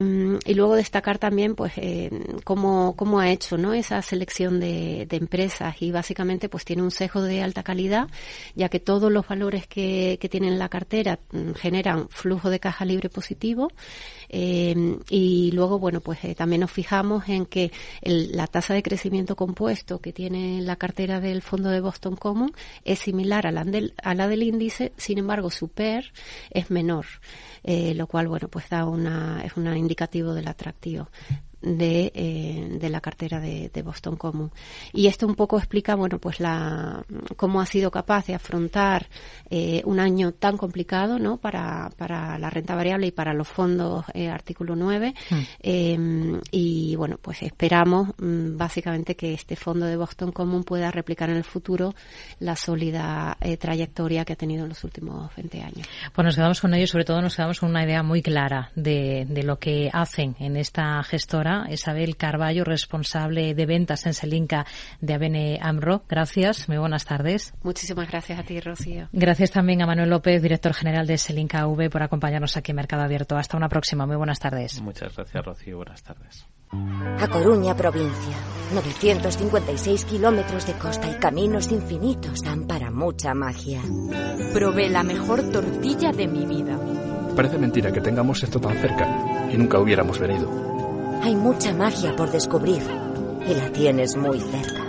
Mm, y luego destacar también pues eh, cómo, cómo, ha hecho ¿no? esa selección de, empresas. Y básicamente pues tiene un sesgo de alta calidad ya que todos los valores que, tienen la cartera mm, generan flujo de caja libre positivo. Eh, y luego bueno pues eh, también nos fijamos en que el, la tasa de crecimiento compuesto que tiene la cartera del fondo de Boston Common es similar a la del, a la del índice sin embargo su PER es menor. Eh, lo cual bueno pues da una es un indicativo del atractivo de, eh, de la cartera de, de, Boston Common. Y esto un poco explica, bueno, pues la, cómo ha sido capaz de afrontar eh, un año tan complicado, ¿no? Para, para la renta variable y para los fondos eh, artículo 9. Mm. Eh, y bueno, pues esperamos mm, básicamente que este fondo de Boston Common pueda replicar en el futuro la sólida trayectoria que ha tenido en los últimos 20 años. Pues nos quedamos con ello sobre todo nos quedamos con una idea muy clara de, de lo que hacen en esta gestora Isabel Carballo, responsable de ventas en Selinca de ABN AMRO. Gracias, muy buenas tardes. Muchísimas gracias a ti, Rocío. Gracias también a Manuel López, director general de Selinca V, por acompañarnos aquí en Mercado Abierto. Hasta una próxima, muy buenas tardes. Muchas gracias, Rocío. Buenas tardes. A Coruña, provincia. 956 kilómetros de costa y caminos infinitos dan para mucha magia. Probé la mejor tortilla de mi vida. Parece mentira que tengamos esto tan cerca y nunca hubiéramos venido. Hay mucha magia por descubrir y la tienes muy cerca.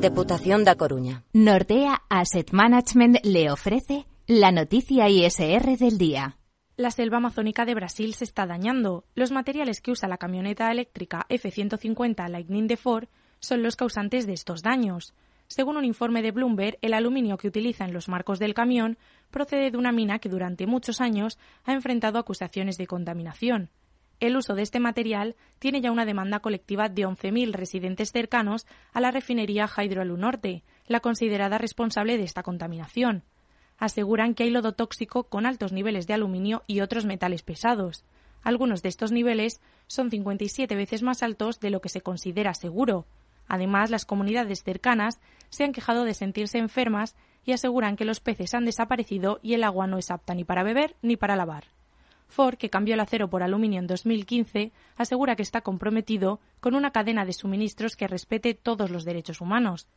Deputación da Coruña. Nordea Asset Management le ofrece la noticia ISR del día. La selva amazónica de Brasil se está dañando. Los materiales que usa la camioneta eléctrica F-150 Lightning de Ford son los causantes de estos daños. Según un informe de Bloomberg, el aluminio que utiliza en los marcos del camión procede de una mina que durante muchos años ha enfrentado acusaciones de contaminación. El uso de este material tiene ya una demanda colectiva de 11.000 residentes cercanos a la refinería Hydroalu Norte, la considerada responsable de esta contaminación. Aseguran que hay lodo tóxico con altos niveles de aluminio y otros metales pesados. Algunos de estos niveles son 57 veces más altos de lo que se considera seguro. Además, las comunidades cercanas se han quejado de sentirse enfermas y aseguran que los peces han desaparecido y el agua no es apta ni para beber ni para lavar. Ford, que cambió el acero por aluminio en 2015, asegura que está comprometido con una cadena de suministros que respete todos los derechos humanos.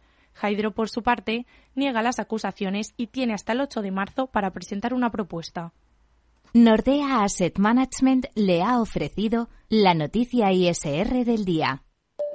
Hydro, por su parte, niega las acusaciones y tiene hasta el 8 de marzo para presentar una propuesta. Nordea Asset Management le ha ofrecido la noticia ISR del día.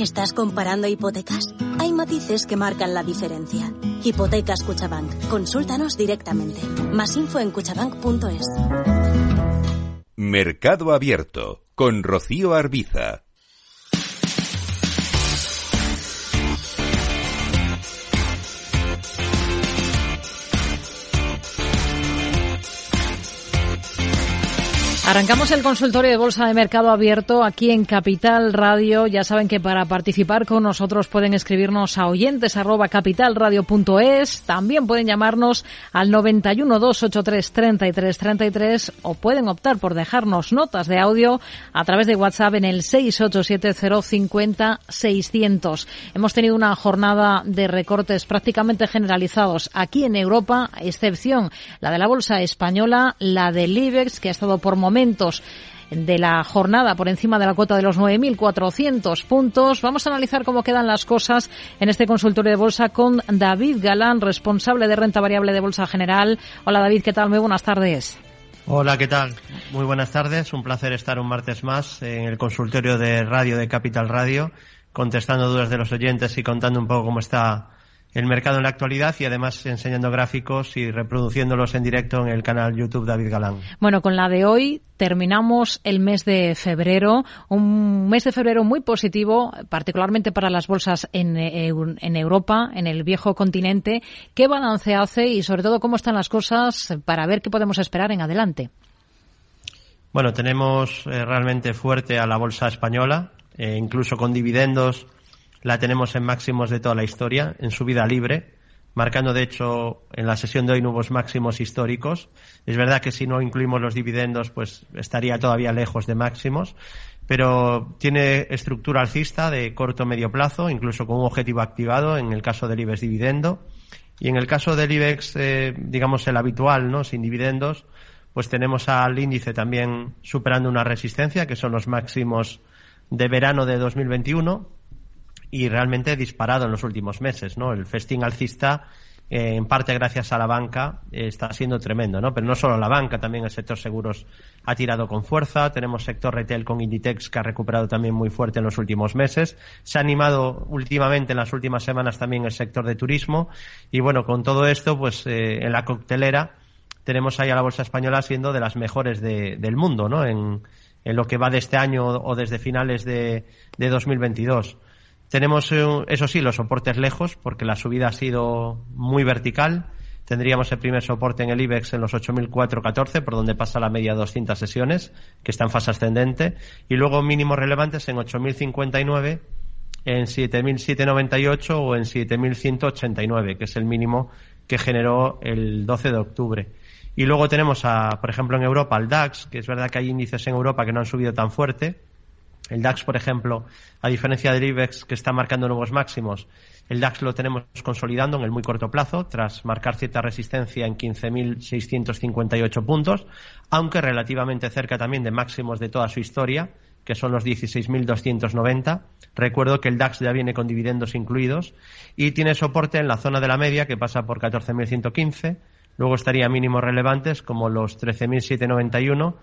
¿Estás comparando hipotecas? Hay matices que marcan la diferencia. Hipotecas Cuchabank. Consúltanos directamente. Más info en cuchabank.es. Mercado Abierto con Rocío Arbiza. Arrancamos el consultorio de Bolsa de Mercado Abierto aquí en Capital Radio. Ya saben que para participar con nosotros pueden escribirnos a oyentes. También pueden llamarnos al 91 283 33 33 o pueden optar por dejarnos notas de audio a través de WhatsApp en el 687 600. Hemos tenido una jornada de recortes prácticamente generalizados aquí en Europa, excepción la de la bolsa española, la del IBEX, que ha estado por momentos de la jornada por encima de la cuota de los 9.400 puntos. Vamos a analizar cómo quedan las cosas en este consultorio de bolsa con David Galán, responsable de renta variable de Bolsa General. Hola David, ¿qué tal? Muy buenas tardes. Hola, ¿qué tal? Muy buenas tardes. Un placer estar un martes más en el consultorio de radio de Capital Radio, contestando dudas de los oyentes y contando un poco cómo está el mercado en la actualidad y además enseñando gráficos y reproduciéndolos en directo en el canal YouTube David Galán. Bueno, con la de hoy terminamos el mes de febrero, un mes de febrero muy positivo, particularmente para las bolsas en, en Europa, en el viejo continente. ¿Qué balance hace y sobre todo cómo están las cosas para ver qué podemos esperar en adelante? Bueno, tenemos eh, realmente fuerte a la bolsa española, eh, incluso con dividendos la tenemos en máximos de toda la historia, en su vida libre, marcando de hecho en la sesión de hoy nuevos máximos históricos. Es verdad que si no incluimos los dividendos, pues estaría todavía lejos de máximos, pero tiene estructura alcista de corto medio plazo, incluso con un objetivo activado en el caso del IBEX dividendo. Y en el caso del IBEX, eh, digamos el habitual, ¿no? Sin dividendos, pues tenemos al índice también superando una resistencia, que son los máximos de verano de 2021 y realmente disparado en los últimos meses, ¿no? El festín alcista, eh, en parte gracias a la banca, está siendo tremendo, ¿no? Pero no solo la banca, también el sector seguros ha tirado con fuerza. Tenemos sector retail con Inditex que ha recuperado también muy fuerte en los últimos meses. Se ha animado últimamente en las últimas semanas también el sector de turismo. Y bueno, con todo esto, pues eh, en la coctelera tenemos ahí a la bolsa española siendo de las mejores del mundo, ¿no? En, en, lo que va de este año o desde finales de, de 2022. Tenemos, eh, eso sí, los soportes lejos, porque la subida ha sido muy vertical. Tendríamos el primer soporte en el IBEX en los 8.414, por donde pasa la media de 200 sesiones, que está en fase ascendente. Y luego mínimos relevantes en 8.059, en 7.798 o en 7.189, que es el mínimo que generó el 12 de octubre. Y luego tenemos, a, por ejemplo, en Europa, al DAX, que es verdad que hay índices en Europa que no han subido tan fuerte, el DAX, por ejemplo, a diferencia del IBEX que está marcando nuevos máximos, el DAX lo tenemos consolidando en el muy corto plazo, tras marcar cierta resistencia en 15.658 puntos, aunque relativamente cerca también de máximos de toda su historia, que son los 16.290. Recuerdo que el DAX ya viene con dividendos incluidos y tiene soporte en la zona de la media, que pasa por 14.115. Luego estaría mínimos relevantes como los 13.791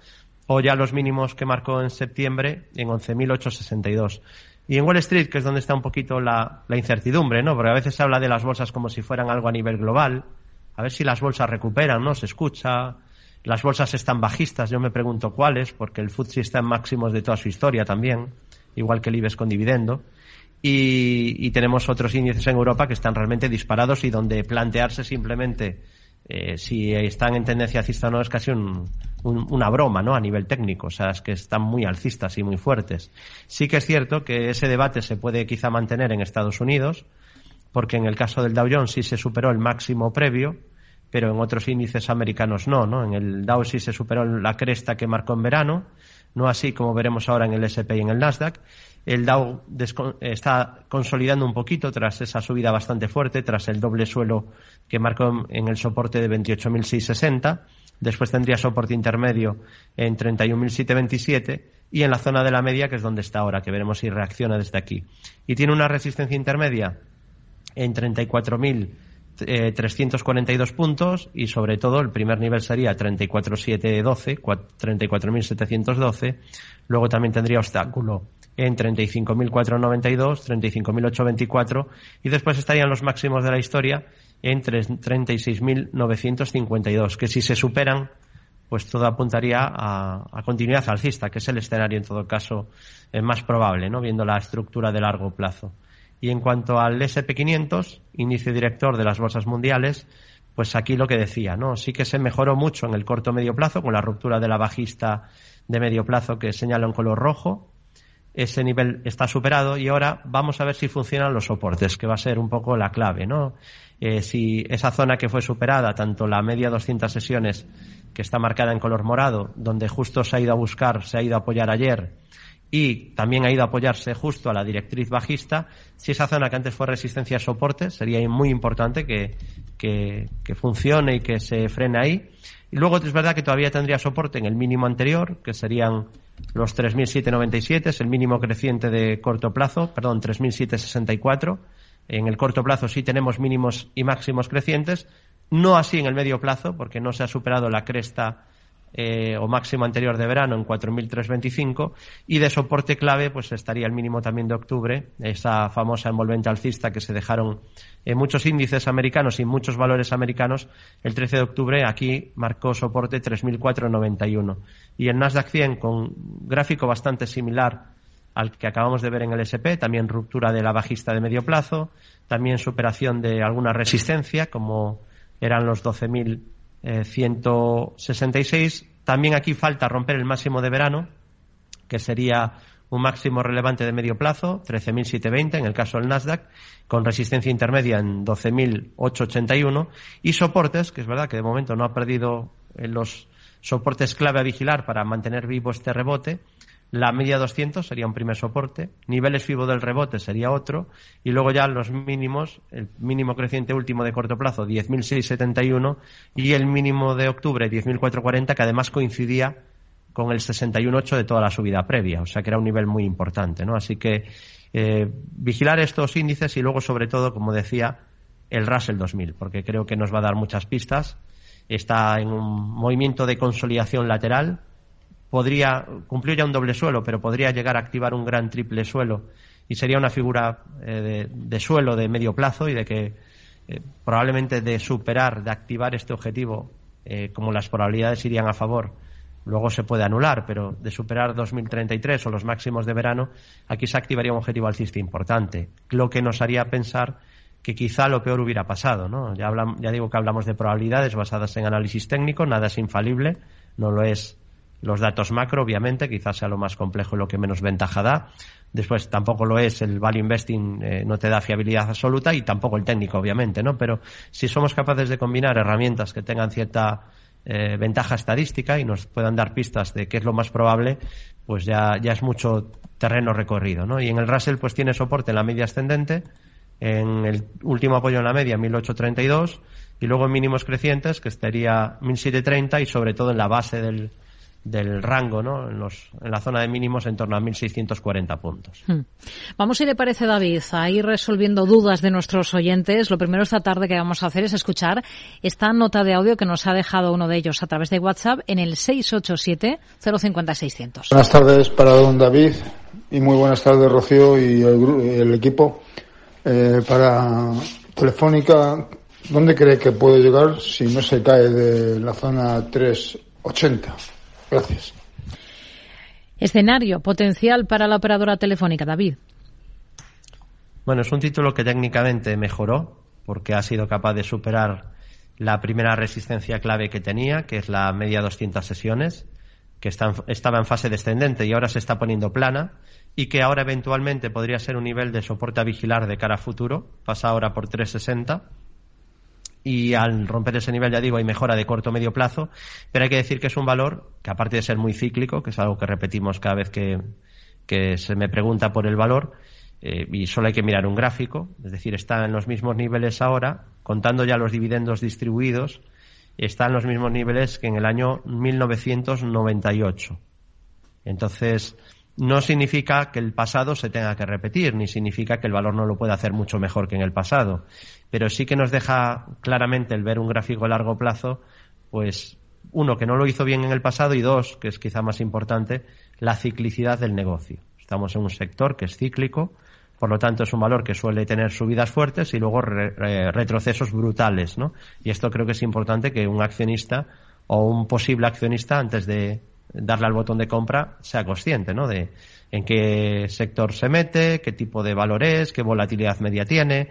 o ya los mínimos que marcó en septiembre en 11.862. Y en Wall Street, que es donde está un poquito la, incertidumbre, ¿no? Porque a veces se habla de las bolsas como si fueran algo a nivel global. A ver si las bolsas recuperan, ¿no? Se escucha. Las bolsas están bajistas, yo me pregunto cuáles, porque el FTSE está en máximos de toda su historia también, igual que el IBEX con dividendo. Y, y tenemos otros índices en Europa que están realmente disparados y donde plantearse simplemente eh, si están en tendencia alcista o no es casi una broma, ¿no? A nivel técnico, o sea, es que están muy alcistas y muy fuertes. Sí que es cierto que ese debate se puede quizá mantener en Estados Unidos, porque en el caso del Dow Jones sí se superó el máximo previo, pero en otros índices americanos no, ¿no? En el Dow sí se superó la cresta que marcó en verano, no así como veremos ahora en el S&P y en el Nasdaq, el Dow está consolidando un poquito tras esa subida bastante fuerte, tras el doble suelo que marcó en el soporte de 28.660. Después tendría soporte intermedio en 31.727 y en la zona de la media, que es donde está ahora, que veremos si reacciona desde aquí. Y tiene una resistencia intermedia en 34.342 puntos y sobre todo el primer nivel sería 34.712, 34.712. Luego también tendría obstáculo en 35.492, 35.824 y después estarían los máximos de la historia en 36.952, que si se superan, pues todo apuntaría a, continuidad alcista, que es el escenario en todo caso eh, más probable, ¿no? viendo la estructura de largo plazo. Y en cuanto al SP500, índice director de las bolsas mundiales, pues aquí lo que decía, ¿no? Sí que se mejoró mucho en el corto medio plazo con la ruptura de la bajista de medio plazo que señala un color rojo. Ese nivel está superado y ahora vamos a ver si funcionan los soportes, que va a ser un poco la clave, ¿no? Eh, si esa zona que fue superada, tanto la media 200 sesiones, que está marcada en color morado, donde justo se ha ido a buscar, se ha ido a apoyar ayer, y también ha ido a apoyarse justo a la directriz bajista, si esa zona que antes fue resistencia a soporte, sería muy importante que, que, que funcione y que se frene ahí. Y luego es verdad que todavía tendría soporte en el mínimo anterior, que serían los 3.797, es el mínimo creciente de corto plazo, perdón, 3.764. En el corto plazo sí tenemos mínimos y máximos crecientes, no así en el medio plazo, porque no se ha superado la cresta eh, o máximo anterior de verano en 4.325 y de soporte clave pues estaría el mínimo también de octubre, esa famosa envolvente alcista que se dejaron en muchos índices americanos y muchos valores americanos el 13 de octubre. Aquí marcó soporte 3.491 y el Nasdaq 100 con gráfico bastante similar al que acabamos de ver en el SP, también ruptura de la bajista de medio plazo, también superación de alguna resistencia como eran los 12.000 166. Eh, También aquí falta romper el máximo de verano, que sería un máximo relevante de medio plazo, 13.720 en el caso del Nasdaq, con resistencia intermedia en 12.881 y soportes, que es verdad que de momento no ha perdido eh, los soportes clave a vigilar para mantener vivo este rebote, la media 200 sería un primer soporte, niveles FIBO del rebote sería otro, y luego ya los mínimos, el mínimo creciente último de corto plazo 10.671 y el mínimo de octubre 10.440 que además coincidía con el 61.8 de toda la subida previa, o sea que era un nivel muy importante, ¿no? Así que eh, vigilar estos índices y luego sobre todo, como decía, el Russell 2000, porque creo que nos va a dar muchas pistas. Está en un movimiento de consolidación lateral, podría cumplir ya un doble suelo, pero podría llegar a activar un gran triple suelo. Y sería una figura eh, de, suelo de medio plazo y de que eh, probablemente de superar, de activar este objetivo, eh, como las probabilidades irían a favor, luego se puede anular, pero de superar 2033 o los máximos de verano, aquí se activaría un objetivo alcista importante, lo que nos haría pensar que quizá lo peor hubiera pasado, ¿no? Ya digo que hablamos de probabilidades basadas en análisis técnico, nada es infalible, no lo es los datos macro, obviamente, quizás sea lo más complejo y lo que menos ventaja da. Después tampoco lo es el value investing, eh, no te da fiabilidad absoluta y tampoco el técnico, obviamente, ¿no? Pero si somos capaces de combinar herramientas que tengan cierta eh, ventaja estadística y nos puedan dar pistas de qué es lo más probable, pues ya, ya es mucho terreno recorrido, ¿no? Y en el Russell pues tiene soporte en la media ascendente, en el último apoyo en la media 1832 y luego en mínimos crecientes que estaría 1730 y sobre todo en la base del, del rango ¿no? en, los, en la zona de mínimos en torno a 1.640 puntos. Hmm. Vamos, si le parece, David, a ir resolviendo dudas de nuestros oyentes. Lo primero esta tarde que vamos a hacer es escuchar esta nota de audio que nos ha dejado uno de ellos a través de WhatsApp en el 687-050-600. Buenas tardes para don David y muy buenas tardes, Rocío y el, equipo. Eh, para Telefónica, ¿dónde cree que puede llegar si no se cae de la zona 380? Gracias. Escenario potencial para la operadora telefónica, David. Bueno, es un título que técnicamente mejoró porque ha sido capaz de superar la primera resistencia clave que tenía, que es la media 200 sesiones, que estaba en fase descendente y ahora se está poniendo plana y que ahora eventualmente podría ser un nivel de soporte a vigilar de cara a futuro, pasa ahora por 360 y al romper ese nivel, ya digo, hay mejora de corto medio plazo, pero hay que decir que es un valor que aparte de ser muy cíclico, que es algo que repetimos cada vez que, se me pregunta por el valor, eh, y solo hay que mirar un gráfico, es decir, está en los mismos niveles ahora, contando ya los dividendos distribuidos, está en los mismos niveles que en el año 1998. Entonces, no significa que el pasado se tenga que repetir, ni significa que el valor no lo pueda hacer mucho mejor que en el pasado. Pero sí que nos deja claramente el ver un gráfico a largo plazo, pues uno, que no lo hizo bien en el pasado y dos, que es quizá más importante, la ciclicidad del negocio. Estamos en un sector que es cíclico, por lo tanto es un valor que suele tener subidas fuertes y luego retrocesos brutales, ¿no? Y esto creo que es importante que un accionista o un posible accionista antes de darle al botón de compra sea consciente, ¿no? De en qué sector se mete, qué tipo de valor es, qué volatilidad media tiene.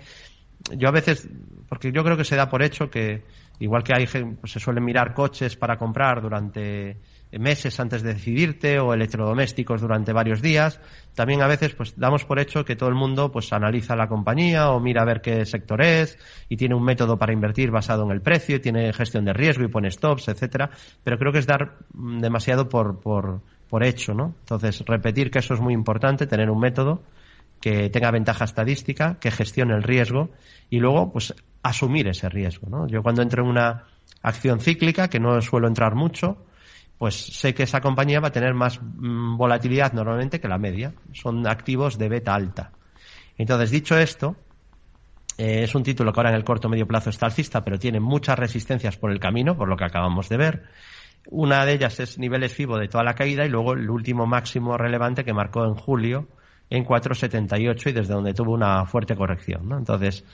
Yo a veces, porque yo creo que se da por hecho que igual que hay, pues, se suelen mirar coches para comprar durante meses antes de decidirte o electrodomésticos durante varios días. También a veces pues damos por hecho que todo el mundo pues analiza la compañía o mira a ver qué sector es y tiene un método para invertir basado en el precio, y tiene gestión de riesgo y pone stops, etcétera, pero creo que es dar demasiado por, por, por hecho, ¿no? Entonces, repetir que eso es muy importante, tener un método que tenga ventaja estadística, que gestione el riesgo y luego pues asumir ese riesgo, ¿no? Yo cuando entro en una acción cíclica, que no suelo entrar mucho, pues sé que esa compañía va a tener más mm, volatilidad normalmente que la media. Son activos de beta alta. Entonces, dicho esto, eh, es un título que ahora en el corto medio plazo está alcista, pero tiene muchas resistencias por el camino, por lo que acabamos de ver. Una de ellas es niveles FIBO de toda la caída y luego el último máximo relevante que marcó en julio en 4,78 y desde donde tuvo una fuerte corrección. Entonces,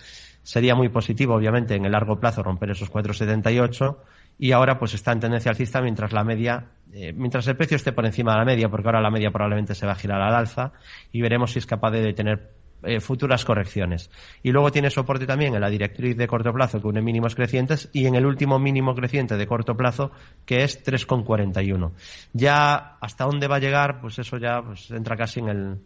sería muy positivo, obviamente, en el largo plazo romper esos 4,78 y ahora pues está en tendencia alcista mientras la media, eh, mientras el precio esté por encima de la media, porque ahora la media probablemente se va a girar al alza y veremos si es capaz de tener eh, futuras correcciones. Y luego tiene soporte también en la directriz de corto plazo que une mínimos crecientes y en el último mínimo creciente de corto plazo que es 3,41. Ya hasta dónde va a llegar, pues eso ya pues, entra casi en el,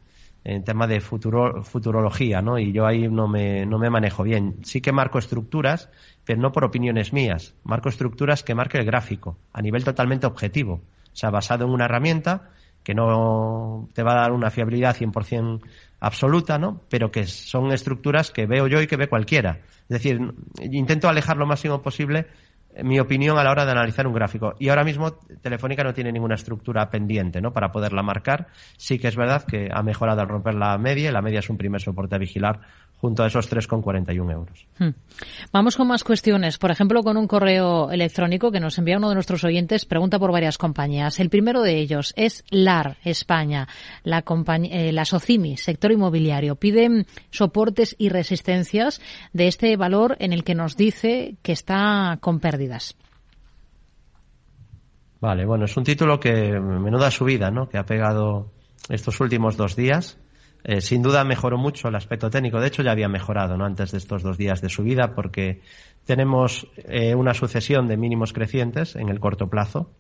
en tema de futuro, futurología, ¿no? Y yo ahí no me, no me manejo bien. Sí que marco estructuras, pero no por opiniones mías. Marco estructuras que marque el gráfico, a nivel totalmente objetivo. O sea, basado en una herramienta que no te va a dar una fiabilidad 100% absoluta, ¿no? Pero que son estructuras que veo yo y que ve cualquiera. Es decir, intento alejar lo máximo posible mi opinión a la hora de analizar un gráfico. Y ahora mismo Telefónica no tiene ninguna estructura pendiente ¿no? para poderla marcar. Sí que es verdad que ha mejorado al romper la media y la media es un primer soporte a vigilar junto a esos 3,41 euros. Hmm. Vamos con más cuestiones. Por ejemplo, con un correo electrónico que nos envía uno de nuestros oyentes, pregunta por varias compañías. El primero de ellos es LAR, España, la, eh, la Socimi, sector inmobiliario. Piden soportes y resistencias de este valor en el que nos dice que está con Vale, bueno, es un título que menuda subida, ¿no? Que ha pegado estos últimos dos días eh, sin duda mejoró mucho el aspecto técnico. De hecho, ya había mejorado ¿no? antes de estos dos días de subida porque tenemos eh, una sucesión de mínimos crecientes en el corto plazo.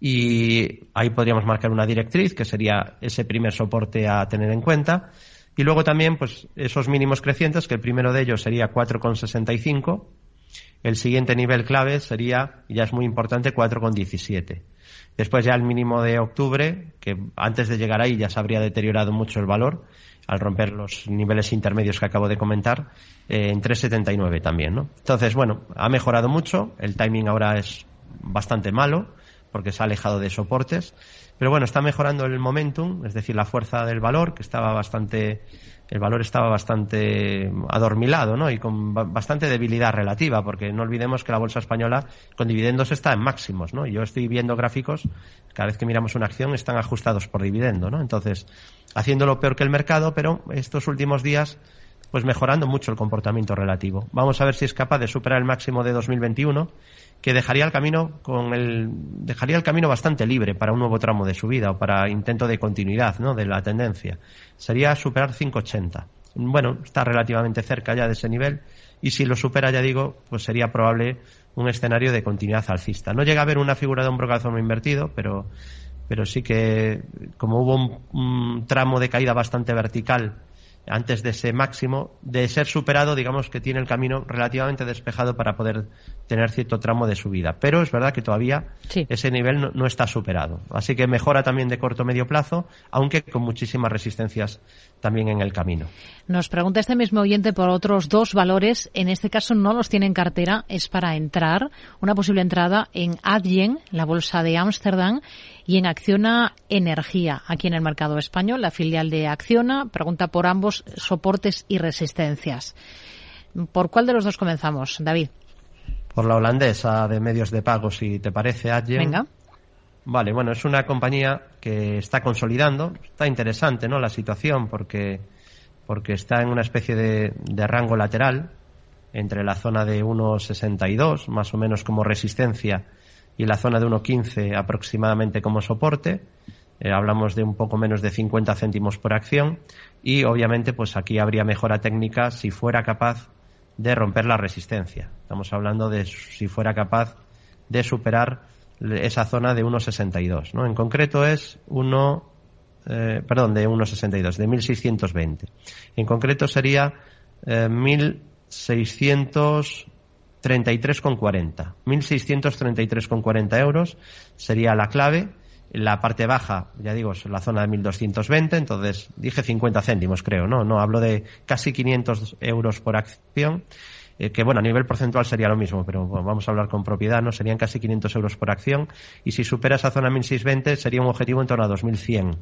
Y ahí podríamos marcar una directriz, que sería ese primer soporte a tener en cuenta. Y luego también, pues, esos mínimos crecientes, que el primero de ellos sería 4,65. El siguiente nivel clave sería, ya es muy importante, 4,17. Después ya el mínimo de octubre, que antes de llegar ahí ya se habría deteriorado mucho el valor, al romper los niveles intermedios que acabo de comentar, eh, en 3,79 también, ¿no? Entonces, bueno, ha mejorado mucho, el timing ahora es bastante malo, porque se ha alejado de soportes, pero bueno, está mejorando el momentum, es decir, la fuerza del valor, que estaba bastante el valor estaba bastante adormilado ¿no? y con bastante debilidad relativa, porque no olvidemos que la bolsa española con dividendos está en máximos. ¿no? Yo estoy viendo gráficos, cada vez que miramos una acción están ajustados por dividendo. ¿no? Entonces, haciéndolo peor que el mercado, pero estos últimos días pues mejorando mucho el comportamiento relativo. Vamos a ver si es capaz de superar el máximo de 2021 que dejaría el camino con el dejaría el camino bastante libre para un nuevo tramo de subida o para intento de continuidad ¿no? de la tendencia. Sería superar 580. Bueno, está relativamente cerca ya de ese nivel y si lo supera, ya digo, pues sería probable un escenario de continuidad alcista. No llega a haber una figura de hombro calzón invertido, pero, pero sí que como hubo un, un tramo de caída bastante vertical antes de ese máximo, de ser superado, digamos que tiene el camino relativamente despejado para poder tener cierto tramo de subida. Pero es verdad que todavía ese nivel no, está superado. Así que mejora también de corto medio plazo, aunque con muchísimas resistencias también en el camino. Nos pregunta este mismo oyente por otros dos valores. En este caso no los tiene en cartera, es para entrar, una posible entrada en Adyen, la bolsa de Ámsterdam, y en Acciona Energía, aquí en el mercado español, la filial de Acciona, pregunta por ambos soportes y resistencias. ¿Por cuál de los dos comenzamos, David? Por la holandesa de medios de pago, si te parece, Adyen. Venga. Vale, bueno, es una compañía que está consolidando. Está interesante, ¿no? La situación porque, porque está en una especie de, de rango lateral entre la zona de 1,62, más o menos como resistencia, y la zona de 1,15 aproximadamente como soporte. Eh, hablamos de un poco menos de 50 céntimos por acción y obviamente pues aquí habría mejora técnica si fuera capaz de romper la resistencia. Estamos hablando de si fuera capaz de superar esa zona de 1,62. ¿no? En concreto es 1, eh, perdón, de 1,62, de 1.620. En concreto sería eh, 1.633,40. 1.633,40 euros sería la clave. La parte baja, ya digo, es la zona de 1.220, entonces dije 50 céntimos, creo, ¿no? No, hablo de casi 500 euros por acción eh, que bueno, a nivel porcentual sería lo mismo, pero vamos a hablar con propiedad, ¿no? Serían casi 500 euros por acción y si supera esa zona 1620 sería un objetivo en torno a 2100.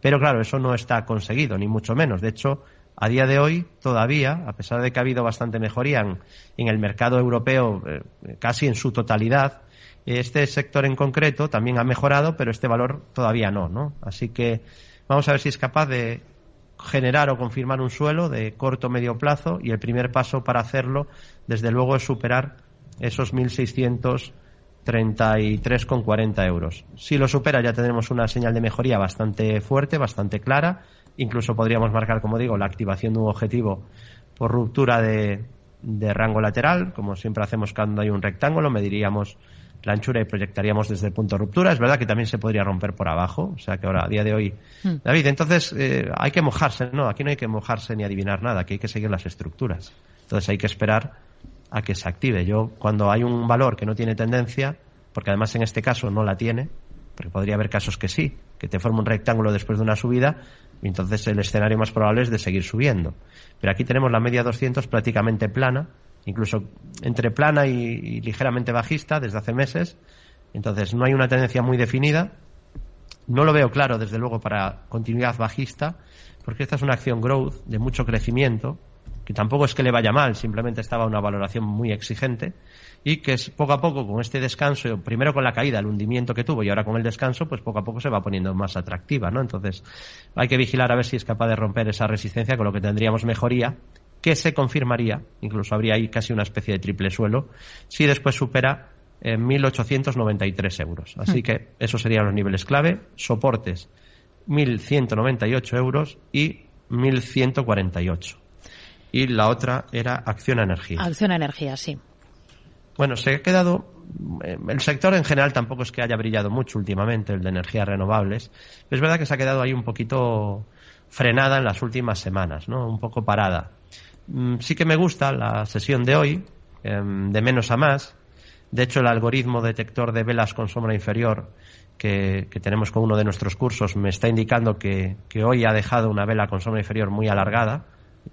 Pero claro, eso no está conseguido, ni mucho menos. De hecho, a día de hoy, todavía, a pesar de que ha habido bastante mejoría en, el mercado europeo eh, casi en su totalidad, este sector en concreto también ha mejorado, pero este valor todavía no, ¿no? Así que vamos a ver si es capaz de generar o confirmar un suelo de corto o medio plazo y el primer paso para hacerlo, desde luego, es superar esos 1.633,40 euros. Si lo supera ya tendremos una señal de mejoría bastante fuerte, bastante clara. Incluso podríamos marcar, como digo, la activación de un objetivo por ruptura de, de rango lateral, como siempre hacemos cuando hay un rectángulo, mediríamos la anchura y proyectaríamos desde el punto de ruptura. Es verdad que también se podría romper por abajo, o sea que ahora, a día de hoy, hmm. David, entonces eh, hay que mojarse, no, aquí no hay que mojarse ni adivinar nada, aquí hay que seguir las estructuras. Entonces hay que esperar a que se active. Yo, cuando hay un valor que no tiene tendencia, porque además en este caso no la tiene, porque podría haber casos que sí, que te forma un rectángulo después de una subida, y entonces el escenario más probable es de seguir subiendo. Pero aquí tenemos la media 200 prácticamente plana, incluso entre plana y, ligeramente bajista desde hace meses. Entonces no hay una tendencia muy definida. No lo veo claro, desde luego, para continuidad bajista, porque esta es una acción growth de mucho crecimiento, que tampoco es que le vaya mal, simplemente estaba una valoración muy exigente y que es poco a poco con este descanso, primero con la caída, el hundimiento que tuvo y ahora con el descanso, pues poco a poco se va poniendo más atractiva, ¿no? Entonces hay que vigilar a ver si es capaz de romper esa resistencia, con lo que tendríamos mejoría que se confirmaría, incluso habría ahí casi una especie de triple suelo, si después supera eh, 1.893 euros. Así mm. que esos serían los niveles clave, soportes 1.198 euros y 1.148. Y la otra era acción a energía. Acción a energía, sí. Bueno, se ha quedado. Eh, el sector en general tampoco es que haya brillado mucho últimamente, el de energías renovables. es verdad que se ha quedado ahí un poquito frenada en las últimas semanas, ¿no? Un poco parada. Mm, sí que me gusta la sesión de hoy, em, de menos a más. De hecho, el algoritmo detector de velas con sombra inferior que, tenemos con uno de nuestros cursos me está indicando que, hoy ha dejado una vela con sombra inferior muy alargada,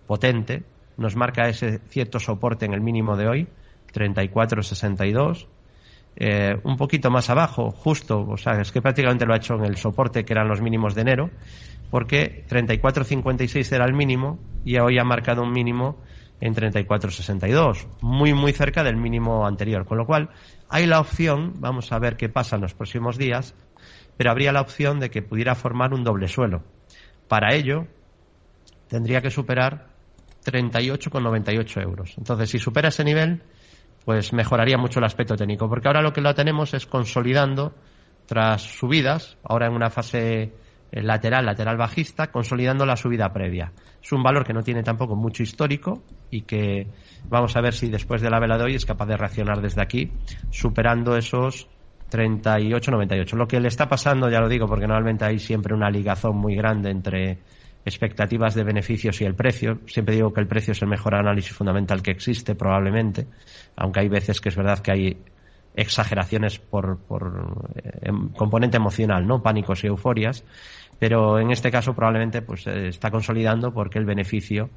potente. Nos marca ese cierto soporte en el mínimo de hoy, 34.62. Eh, un poquito más abajo, justo, o sea, es que prácticamente lo ha hecho en el soporte que eran los mínimos de enero, porque 34.56 era el mínimo y hoy ha marcado un mínimo en 34.62, muy muy cerca del mínimo anterior, con lo cual hay la opción, vamos a ver qué pasa en los próximos días, pero habría la opción de que pudiera formar un doble suelo. Para ello tendría que superar 38,98 euros. Entonces, si supera ese nivel, pues mejoraría mucho el aspecto técnico, porque ahora lo que lo tenemos es consolidando tras subidas, ahora en una fase lateral, lateral bajista, consolidando la subida previa. Es un valor que no tiene tampoco mucho histórico y que vamos a ver si después de la vela de hoy es capaz de reaccionar desde aquí, superando esos 38-98. Lo que le está pasando, ya lo digo, porque normalmente hay siempre una ligazón muy grande entre expectativas de beneficios y el precio. Siempre digo que el precio es el mejor análisis fundamental que existe, probablemente, aunque hay veces que es verdad que hay exageraciones por, por eh, componente emocional, ¿no? Pánicos y euforias pero en este caso probablemente pues eh, está consolidando porque el beneficio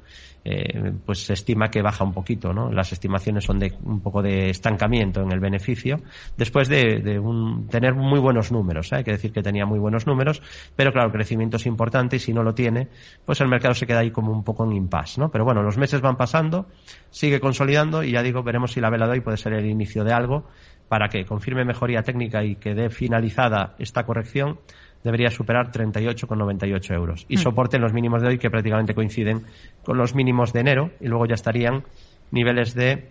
eh, pues se estima que baja un poquito no las estimaciones son de un poco de estancamiento en el beneficio después de, tener muy buenos números ¿eh? hay que decir que tenía muy buenos números pero claro el crecimiento es importante y si no lo tiene pues el mercado se queda ahí como un poco en impasse no pero bueno los meses van pasando sigue consolidando y ya digo veremos si la vela de hoy puede ser el inicio de algo para que confirme mejoría técnica y que dé finalizada esta corrección debería superar 38,98 euros. Y mm. soporte en los mínimos de hoy que prácticamente coinciden con los mínimos de enero y luego ya estarían niveles de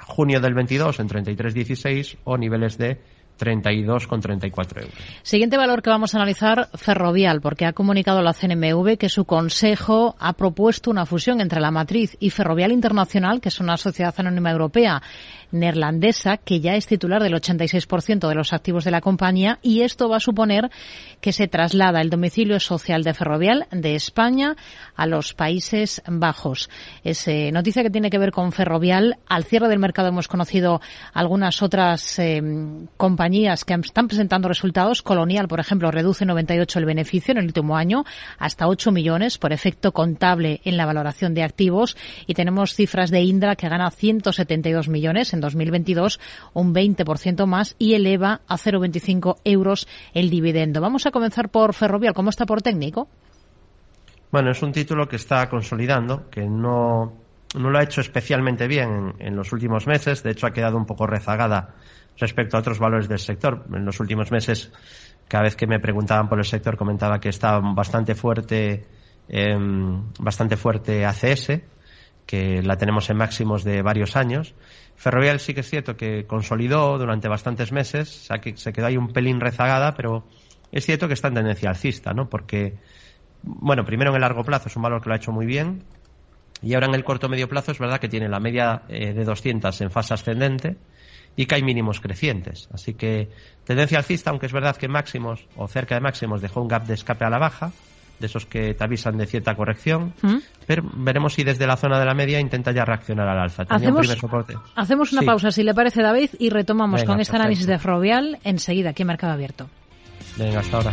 junio del 22 en 33,16 o niveles de 32,34 euros. Siguiente valor que vamos a analizar, Ferrovial, porque ha comunicado la CNMV que su consejo ha propuesto una fusión entre la matriz y Ferrovial Internacional, que es una sociedad anónima europea neerlandesa, que ya es titular del 86% de los activos de la compañía, y esto va a suponer que se traslada el domicilio social de Ferrovial de España a los Países Bajos. Es eh, noticia que tiene que ver con Ferrovial. Al cierre del mercado hemos conocido algunas otras eh, compañías compañías que están presentando resultados. Colonial, por ejemplo, reduce 98 el beneficio en el último año hasta 8 millones por efecto contable en la valoración de activos. Y tenemos cifras de Indra que gana 172 millones en 2022, un 20% más y eleva a 0,25 euros el dividendo. Vamos a comenzar por Ferrovial. ¿Cómo está por técnico? Bueno, es un título que está consolidando, que no, no lo ha hecho especialmente bien en, en, los últimos meses. De hecho, ha quedado un poco rezagada respecto a otros valores del sector. En los últimos meses, cada vez que me preguntaban por el sector, comentaba que estaba bastante fuerte, eh, bastante fuerte ACS, que la tenemos en máximos de varios años. Ferrovial sí que es cierto que consolidó durante bastantes meses, o sea, que se quedó ahí un pelín rezagada, pero es cierto que está en tendencia alcista, ¿no? Porque, bueno, primero en el largo plazo es un valor que lo ha hecho muy bien, y ahora en el corto medio plazo es verdad que tiene la media eh, de 200 en fase ascendente, y que hay mínimos crecientes. Así que tendencia alcista, aunque es verdad que máximos o cerca de máximos dejó un gap de escape a la baja, de esos que te avisan de cierta corrección, ¿Mm? pero veremos si desde la zona de la media intenta ya reaccionar al alza. Hacemos, hacemos una pausa, si le parece, David, y retomamos con este análisis de Ferrovial enseguida aquí en Mercado Abierto. Venga, hasta ahora.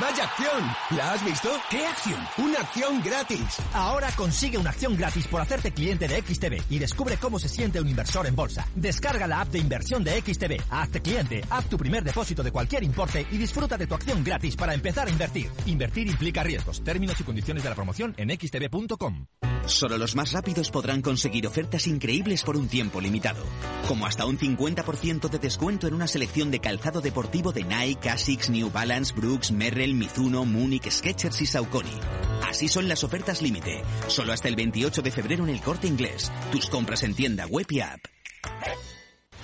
¡Vaya acción! ¿La has visto? ¿Qué acción? Una acción gratis. Ahora consigue una acción gratis por hacerte cliente de XTB y descubre cómo se siente un inversor en bolsa. Descarga la app de inversión de XTB, hazte cliente, haz tu primer depósito de cualquier importe y disfruta de tu acción gratis para empezar a invertir. Invertir implica riesgos. Términos y condiciones de la promoción en xtb.com. Solo los más rápidos podrán conseguir ofertas increíbles por un tiempo limitado, como hasta un 50% de descuento en una selección de calzado deportivo de Nike, Asics, New Balance, Brooks, Merrell, Mizuno, Munich, Skechers y Saucony. Así son las ofertas límite, solo hasta el 28 de febrero en el Corte Inglés. Tus compras en tienda web y app.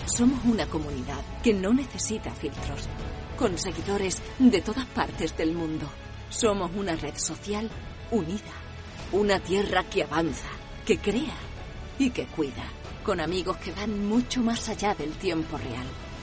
Somos una comunidad que no necesita filtros, con seguidores de todas partes del mundo. Somos una red social unida una tierra que avanza, que crea y que cuida, con amigos que van mucho más allá del tiempo real.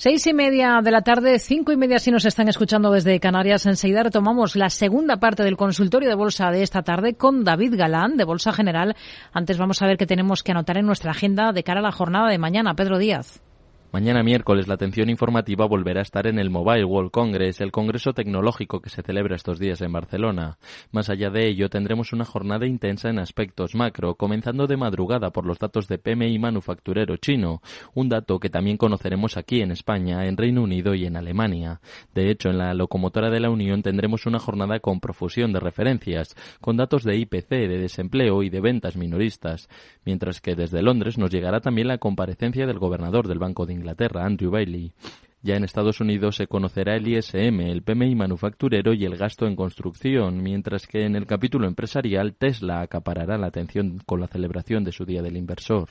Seis y media de la tarde, cinco y media si nos están escuchando desde Canarias. Enseguida retomamos la segunda parte del consultorio de bolsa de esta tarde con David Galán de Bolsa General. Antes vamos a ver qué tenemos que anotar en nuestra agenda de cara a la jornada de mañana. Pedro Díaz. Mañana miércoles la atención informativa volverá a estar en el Mobile World Congress, el congreso tecnológico que se celebra estos días en Barcelona. Más allá de ello, tendremos una jornada intensa en aspectos macro, comenzando de madrugada por los datos de PMI manufacturero chino, un dato que también conoceremos aquí en España, en Reino Unido y en Alemania. De hecho, en la locomotora de la Unión tendremos una jornada con profusión de referencias, con datos de IPC, de desempleo y de ventas minoristas, mientras que desde Londres nos llegará también la comparecencia del gobernador del Banco de Inglaterra, Andrew Bailey. Ya en Estados Unidos se conocerá el ISM, el PMI manufacturero y el gasto en construcción, mientras que en el capítulo empresarial Tesla acaparará la atención con la celebración de su Día del Inversor.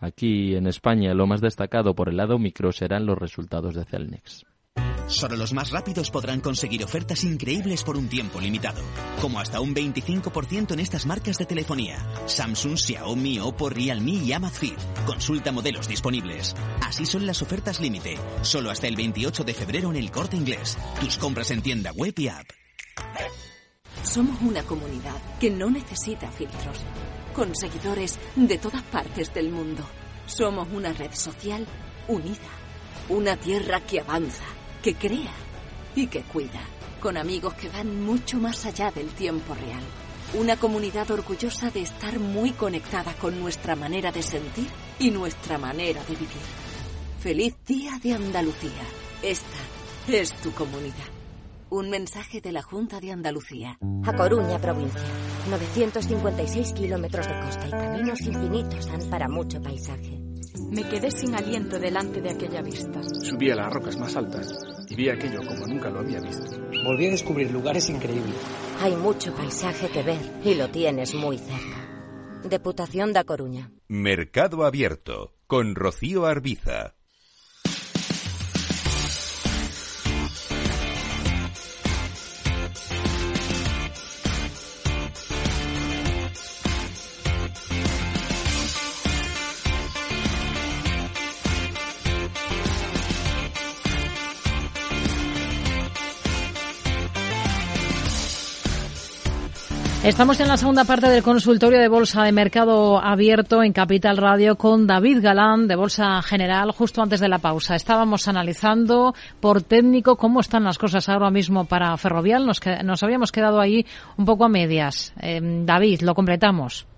Aquí en España lo más destacado por el lado micro serán los resultados de Celnex. Solo los más rápidos podrán conseguir ofertas increíbles por un tiempo limitado, como hasta un 25% en estas marcas de telefonía: Samsung, Xiaomi, Oppo, Realme y Amazfit. Consulta modelos disponibles. Así son las ofertas límite, solo hasta el 28 de febrero en el Corte Inglés. Tus compras en tienda web y app. Somos una comunidad que no necesita filtros, con seguidores de todas partes del mundo. Somos una red social unida, una tierra que avanza que crea y que cuida, con amigos que van mucho más allá del tiempo real. Una comunidad orgullosa de estar muy conectada con nuestra manera de sentir y nuestra manera de vivir. Feliz Día de Andalucía. Esta es tu comunidad. Un mensaje de la Junta de Andalucía. A Coruña, provincia. 956 kilómetros de costa y caminos infinitos dan para mucho paisaje. Me quedé sin aliento delante de aquella vista. Subí a las rocas más altas y vi aquello como nunca lo había visto. Volví a descubrir lugares increíbles. Hay mucho paisaje que ver y lo tienes muy cerca. Deputación da Coruña. Mercado Abierto con Rocío Arbiza. Estamos en la segunda parte del consultorio de Bolsa de Mercado Abierto en Capital Radio con David Galán de Bolsa General justo antes de la pausa. Estábamos analizando por técnico cómo están las cosas ahora mismo para Ferrovial. Nos, nos habíamos quedado ahí un poco a medias. Eh, David, lo completamos.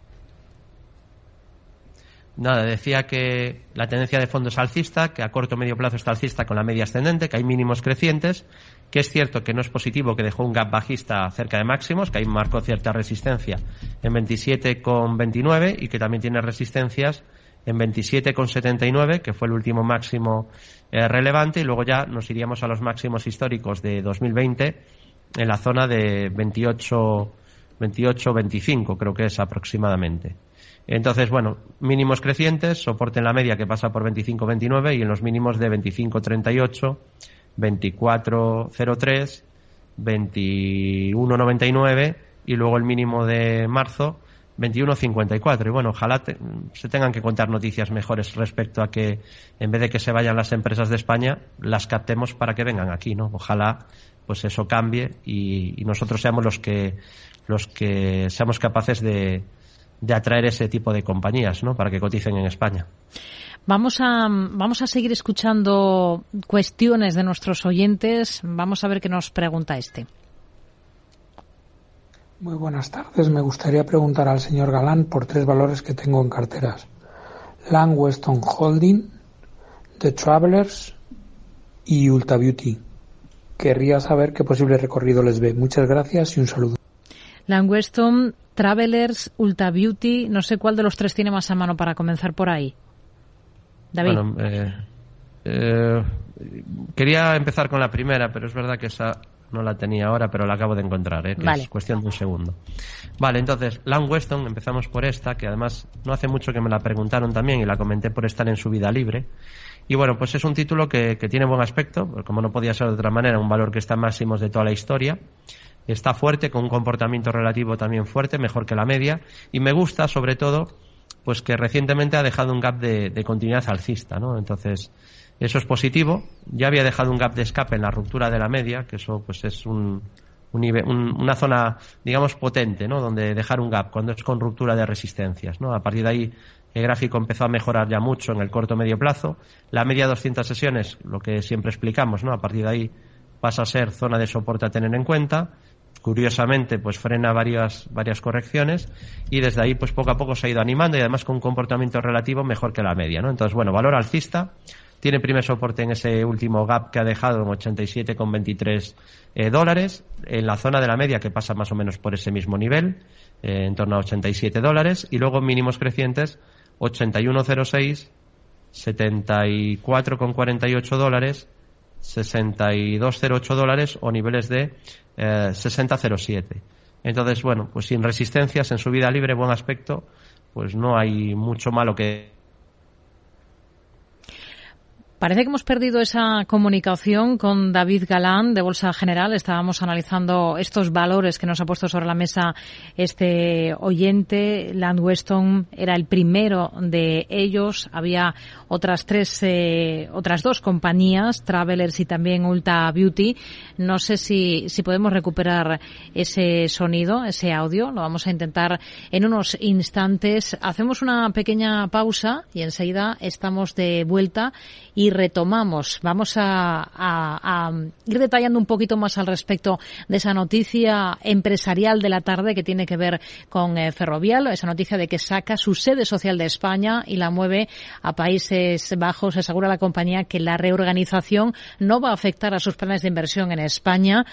Nada, decía que la tendencia de fondo es alcista, que a corto o medio plazo está alcista con la media ascendente, que hay mínimos crecientes, que es cierto que no es positivo, que dejó un gap bajista cerca de máximos, que ahí marcó cierta resistencia en 27,29 y que también tiene resistencias en 27,79, que fue el último máximo eh, relevante, y luego ya nos iríamos a los máximos históricos de 2020 en la zona de 28, 28, 25, creo que es aproximadamente. Entonces, bueno, mínimos crecientes, soporte en la media que pasa por 25.29 y en los mínimos de 25.38, 24.03, 21.99 y luego el mínimo de marzo 21.54. Y bueno, ojalá se tengan que contar noticias mejores respecto a que en vez de que se vayan las empresas de España, las captemos para que vengan aquí, ¿no? Ojalá pues eso cambie y, y nosotros seamos los que los que seamos capaces de, de atraer ese tipo de compañías, ¿no? Para que coticen en España. Vamos a, vamos a seguir escuchando cuestiones de nuestros oyentes. Vamos a ver qué nos pregunta este. Muy buenas tardes. Me gustaría preguntar al señor Galán por tres valores que tengo en carteras. Lang Weston Holding, The Travelers y Ulta Beauty. Querría saber qué posible recorrido les ve. Muchas gracias y un saludo. Langweston, Travelers, Ulta Beauty, no sé cuál de los tres tiene más a mano para comenzar por ahí. David. Bueno, eh, eh, quería empezar con la primera, pero es verdad que esa no la tenía ahora, pero la acabo de encontrar, ¿eh? que es cuestión de un segundo. Vale, entonces, Lang Weston, empezamos por esta, que además no hace mucho que me la preguntaron también y la comenté por estar en su vida libre. Y bueno, pues es un título que, que tiene buen aspecto, como no podía ser de otra manera, un valor que está máximos de toda la historia está fuerte, con un comportamiento relativo también fuerte, mejor que la media, y me gusta sobre todo pues que recientemente ha dejado un gap de, continuidad alcista, ¿no? Entonces, Eso es positivo. Ya había dejado un gap de escape en la ruptura de la media, que eso pues es un, una zona, digamos, potente, ¿no? Donde dejar un gap cuando es con ruptura de resistencias, ¿no? A partir de ahí el gráfico empezó a mejorar ya mucho en el corto medio plazo. La media de 200 sesiones, lo que siempre explicamos, ¿no? A partir de ahí pasa a ser zona de soporte a tener en cuenta. Curiosamente, pues frena varias, varias correcciones y desde ahí, pues poco a poco se ha ido animando y además con un comportamiento relativo mejor que la media, ¿no? Entonces, bueno, valor alcista tiene primer soporte en ese último gap que ha dejado en 87,23 eh, dólares. En la zona de la media, que pasa más o menos por ese mismo nivel, eh, en torno a 87 dólares. Y luego mínimos crecientes, 81,06, 74,48 dólares, 62,08 dólares o niveles de eh, 60,07. Entonces, bueno, pues sin resistencias, en subida libre, buen aspecto, pues no hay mucho malo que Parece que hemos perdido esa comunicación con David Galán de Bolsa General. Estábamos analizando estos valores que nos ha puesto sobre la mesa este oyente. Land Weston era el primero de ellos. Había otras tres, eh, otras dos compañías, Travelers y también Ulta Beauty. No sé si, si podemos recuperar ese sonido, ese audio. Lo vamos a intentar en unos instantes. Hacemos una pequeña pausa y enseguida estamos de vuelta y retomamos. Vamos a, ir detallando un poquito más al respecto de esa noticia empresarial de la tarde que tiene que ver con eh, Ferrovial, esa noticia de que saca su sede social de España y la mueve a Países Bajos. Asegura la compañía que la reorganización no va a afectar a sus planes de inversión en España.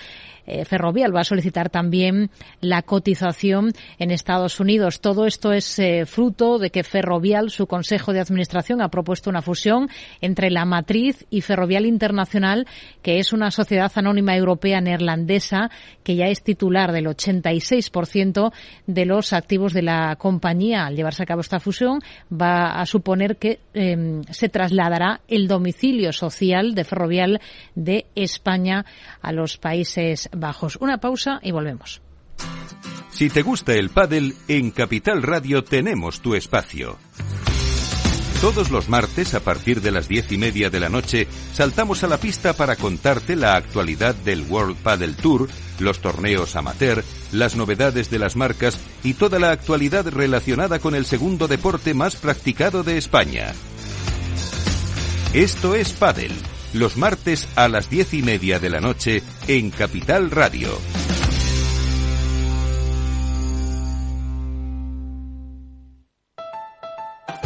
Eh, Ferrovial va a solicitar también la cotización en Estados Unidos. Todo esto es eh, fruto de que Ferrovial, su Consejo de Administración, ha propuesto una fusión entre la matriz y Ferrovial Internacional, que es una sociedad anónima europea neerlandesa que ya es titular del 86% de los activos de la compañía. Al llevarse a cabo esta fusión, va a suponer que em, se trasladará el domicilio social de Ferrovial de España a los Países Bajos. Una pausa y volvemos. Si te gusta el pádel, en Capital Radio tenemos tu espacio. Todos los martes, a partir de las diez y media de la noche, saltamos a la pista para contarte la actualidad del World Padel Tour, los torneos amateur, las novedades de las marcas y toda la actualidad relacionada con el segundo deporte más practicado de España. Esto es Padel los martes a las diez y media de la noche en Capital Radio.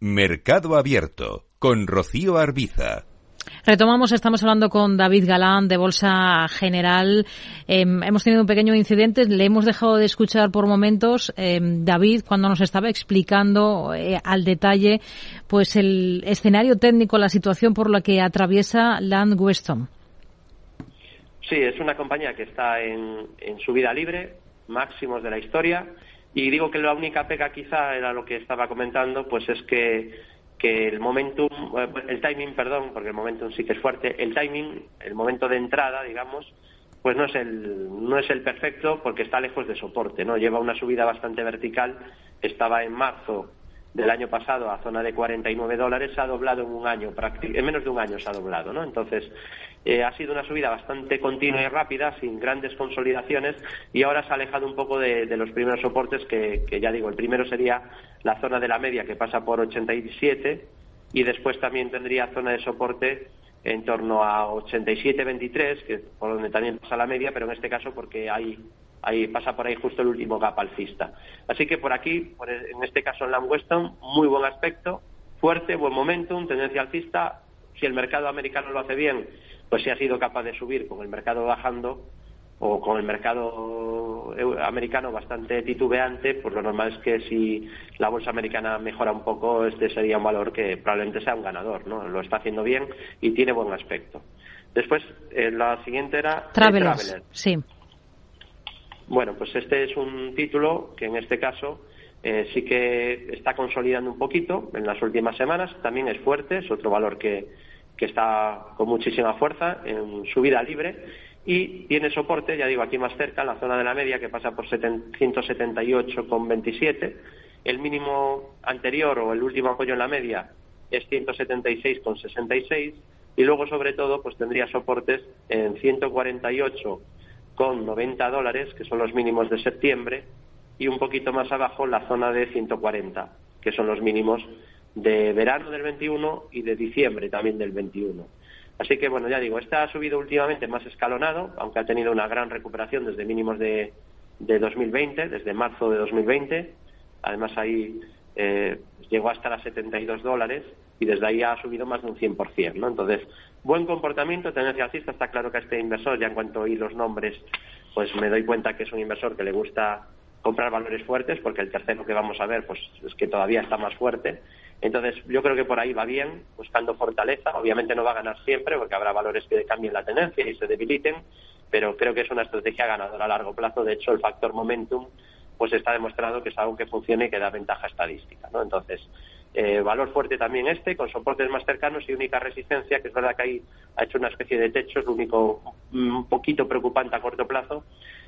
Mercado Abierto con Rocío Arbiza. Retomamos, estamos hablando con David Galán de Bolsa General. Em, hemos tenido un pequeño incidente, le hemos dejado de escuchar por momentos. Em, David, cuando nos estaba explicando eh, al detalle, pues el escenario técnico, la situación por la que atraviesa Land Weston. Sí, es una compañía que está en, en su vida libre, máximos de la historia y digo que la única pega quizá era lo que estaba comentando, pues es que, que el momentum, eh, el timing, perdón, porque el momentum sí que es fuerte, el timing, el momento de entrada, digamos, pues no es el no es el perfecto porque está lejos de soporte, ¿no? Lleva una subida bastante vertical, estaba en marzo del año pasado a zona de 49 dólares, se ha doblado en un año, en menos de un año se ha doblado, ¿no? Entonces, eh, ha sido una subida bastante continua y rápida, sin grandes consolidaciones, y ahora se ha alejado un poco de, los primeros soportes, que, que, ya digo, el primero sería la zona de la media, que pasa por 87, y después también tendría zona de soporte en torno a 87-23, que por donde también pasa la media, pero en este caso porque hay, hay, pasa por ahí justo el último gap alcista. Así que por aquí, en este caso en Lamb Weston, muy buen aspecto, fuerte, buen momentum, tendencia alcista. Si el mercado americano lo hace bien, pues si ha sido capaz de subir con el mercado bajando, o con el mercado americano bastante titubeante, pues lo normal es que si la bolsa americana mejora un poco, este sería un valor que probablemente sea un ganador, ¿no? Lo está haciendo bien y tiene buen aspecto. Después, eh, la siguiente era eh, Traveler. Sí. Bueno, pues este es un título que en este caso eh, sí que está consolidando un poquito en las últimas semanas. También es fuerte, es otro valor que, que está con muchísima fuerza en subida libre y tiene soporte, ya digo, aquí más cerca, en la zona de la media, que pasa por 178,27. El mínimo anterior o el último apoyo en la media es 176,66 y luego, sobre todo, pues tendría soportes en 148,90 dólares, que son los mínimos de septiembre, y un poquito más abajo la zona de 140, que son los mínimos de verano del 21 y de diciembre también del 21. Así que, bueno, ya digo, esta ha subido últimamente más escalonado, aunque ha tenido una gran recuperación desde mínimos de, de 2020, desde marzo de 2020. Además, ahí eh, llegó hasta las 72 dólares y desde ahí ha subido más de un 100%, ¿no? Entonces, buen comportamiento, tendencia alcista. Está claro que a este inversor, ya en cuanto oí los nombres, pues me doy cuenta que es un inversor que le gusta comprar valores fuertes, porque el tercero que vamos a ver, pues es que todavía está más fuerte. Entonces, yo creo que por ahí va bien, buscando fortaleza. Obviamente no va a ganar siempre, porque habrá valores que cambien la tendencia y se debiliten, pero creo que es una estrategia ganadora a largo plazo. De hecho, el factor momentum pues está demostrado que es algo que funciona y que da ventaja estadística. ¿no? Entonces, eh, valor fuerte también este, con soportes más cercanos y única resistencia, que es verdad que ahí ha hecho una especie de techo, es lo único un poquito preocupante a corto plazo,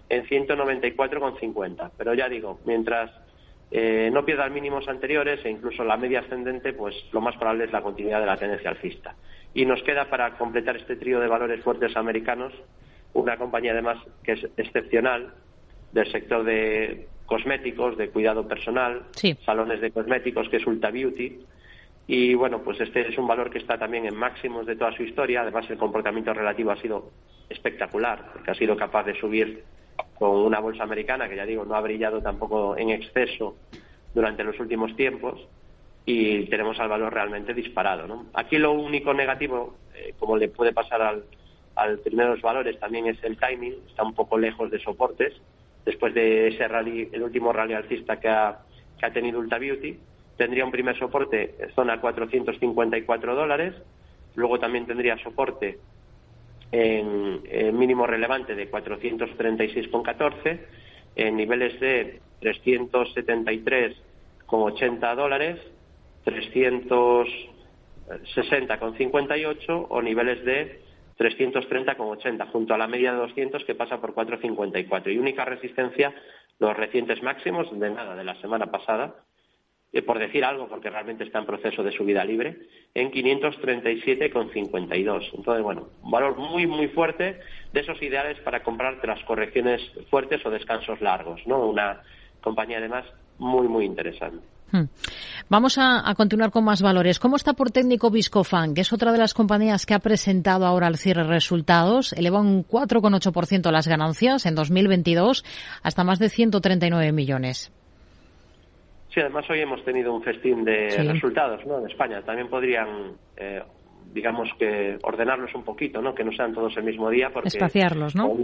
en 194,50. Pero ya digo, mientras eh, no pierda mínimos anteriores e incluso la media ascendente, pues lo más probable es la continuidad de la tendencia alcista. Y nos queda para completar este trío de valores fuertes americanos una compañía además que es excepcional del sector de cosméticos, de cuidado personal, salones de cosméticos, que es Ulta Beauty. Y bueno, pues este es un valor que está también en máximos de toda su historia. Además, el comportamiento relativo ha sido espectacular, porque ha sido capaz de subir con una bolsa americana que ya digo no ha brillado tampoco en exceso durante los últimos tiempos y tenemos al valor realmente disparado. ¿no? Aquí lo único negativo, eh, como le puede pasar al, al primeros valores, también es el timing, está un poco lejos de soportes, después de ese rally, el último rally alcista que ha, que ha tenido Ulta Beauty, tendría un primer soporte zona 454 dólares, luego también tendría soporte en, mínimo relevante de 436,14, en niveles de 373,80 dólares, 360,58 o niveles de 330,80, junto a la media de 200 que pasa por 4,54. Y única resistencia, los recientes máximos de nada, de la semana pasada, eh, por decir algo, porque realmente está en proceso de subida libre, en 537,52. Entonces, bueno, un valor muy, muy fuerte de esos ideales para comprar tras correcciones fuertes o descansos largos, ¿no? Una compañía, además, muy, muy interesante. Hmm. Vamos a, continuar con más valores. ¿Cómo está por técnico Viscofan, que es otra de las compañías que ha presentado ahora al cierre resultados? Eleva un 4,8% las ganancias en 2022 hasta más de 139 millones. Sí, además hoy hemos tenido un festín de resultados ¿no? en España. También podrían, eh, digamos que, ordenarlos un poquito, ¿no? que no sean todos el mismo día. Porque, espaciarlos, ¿no?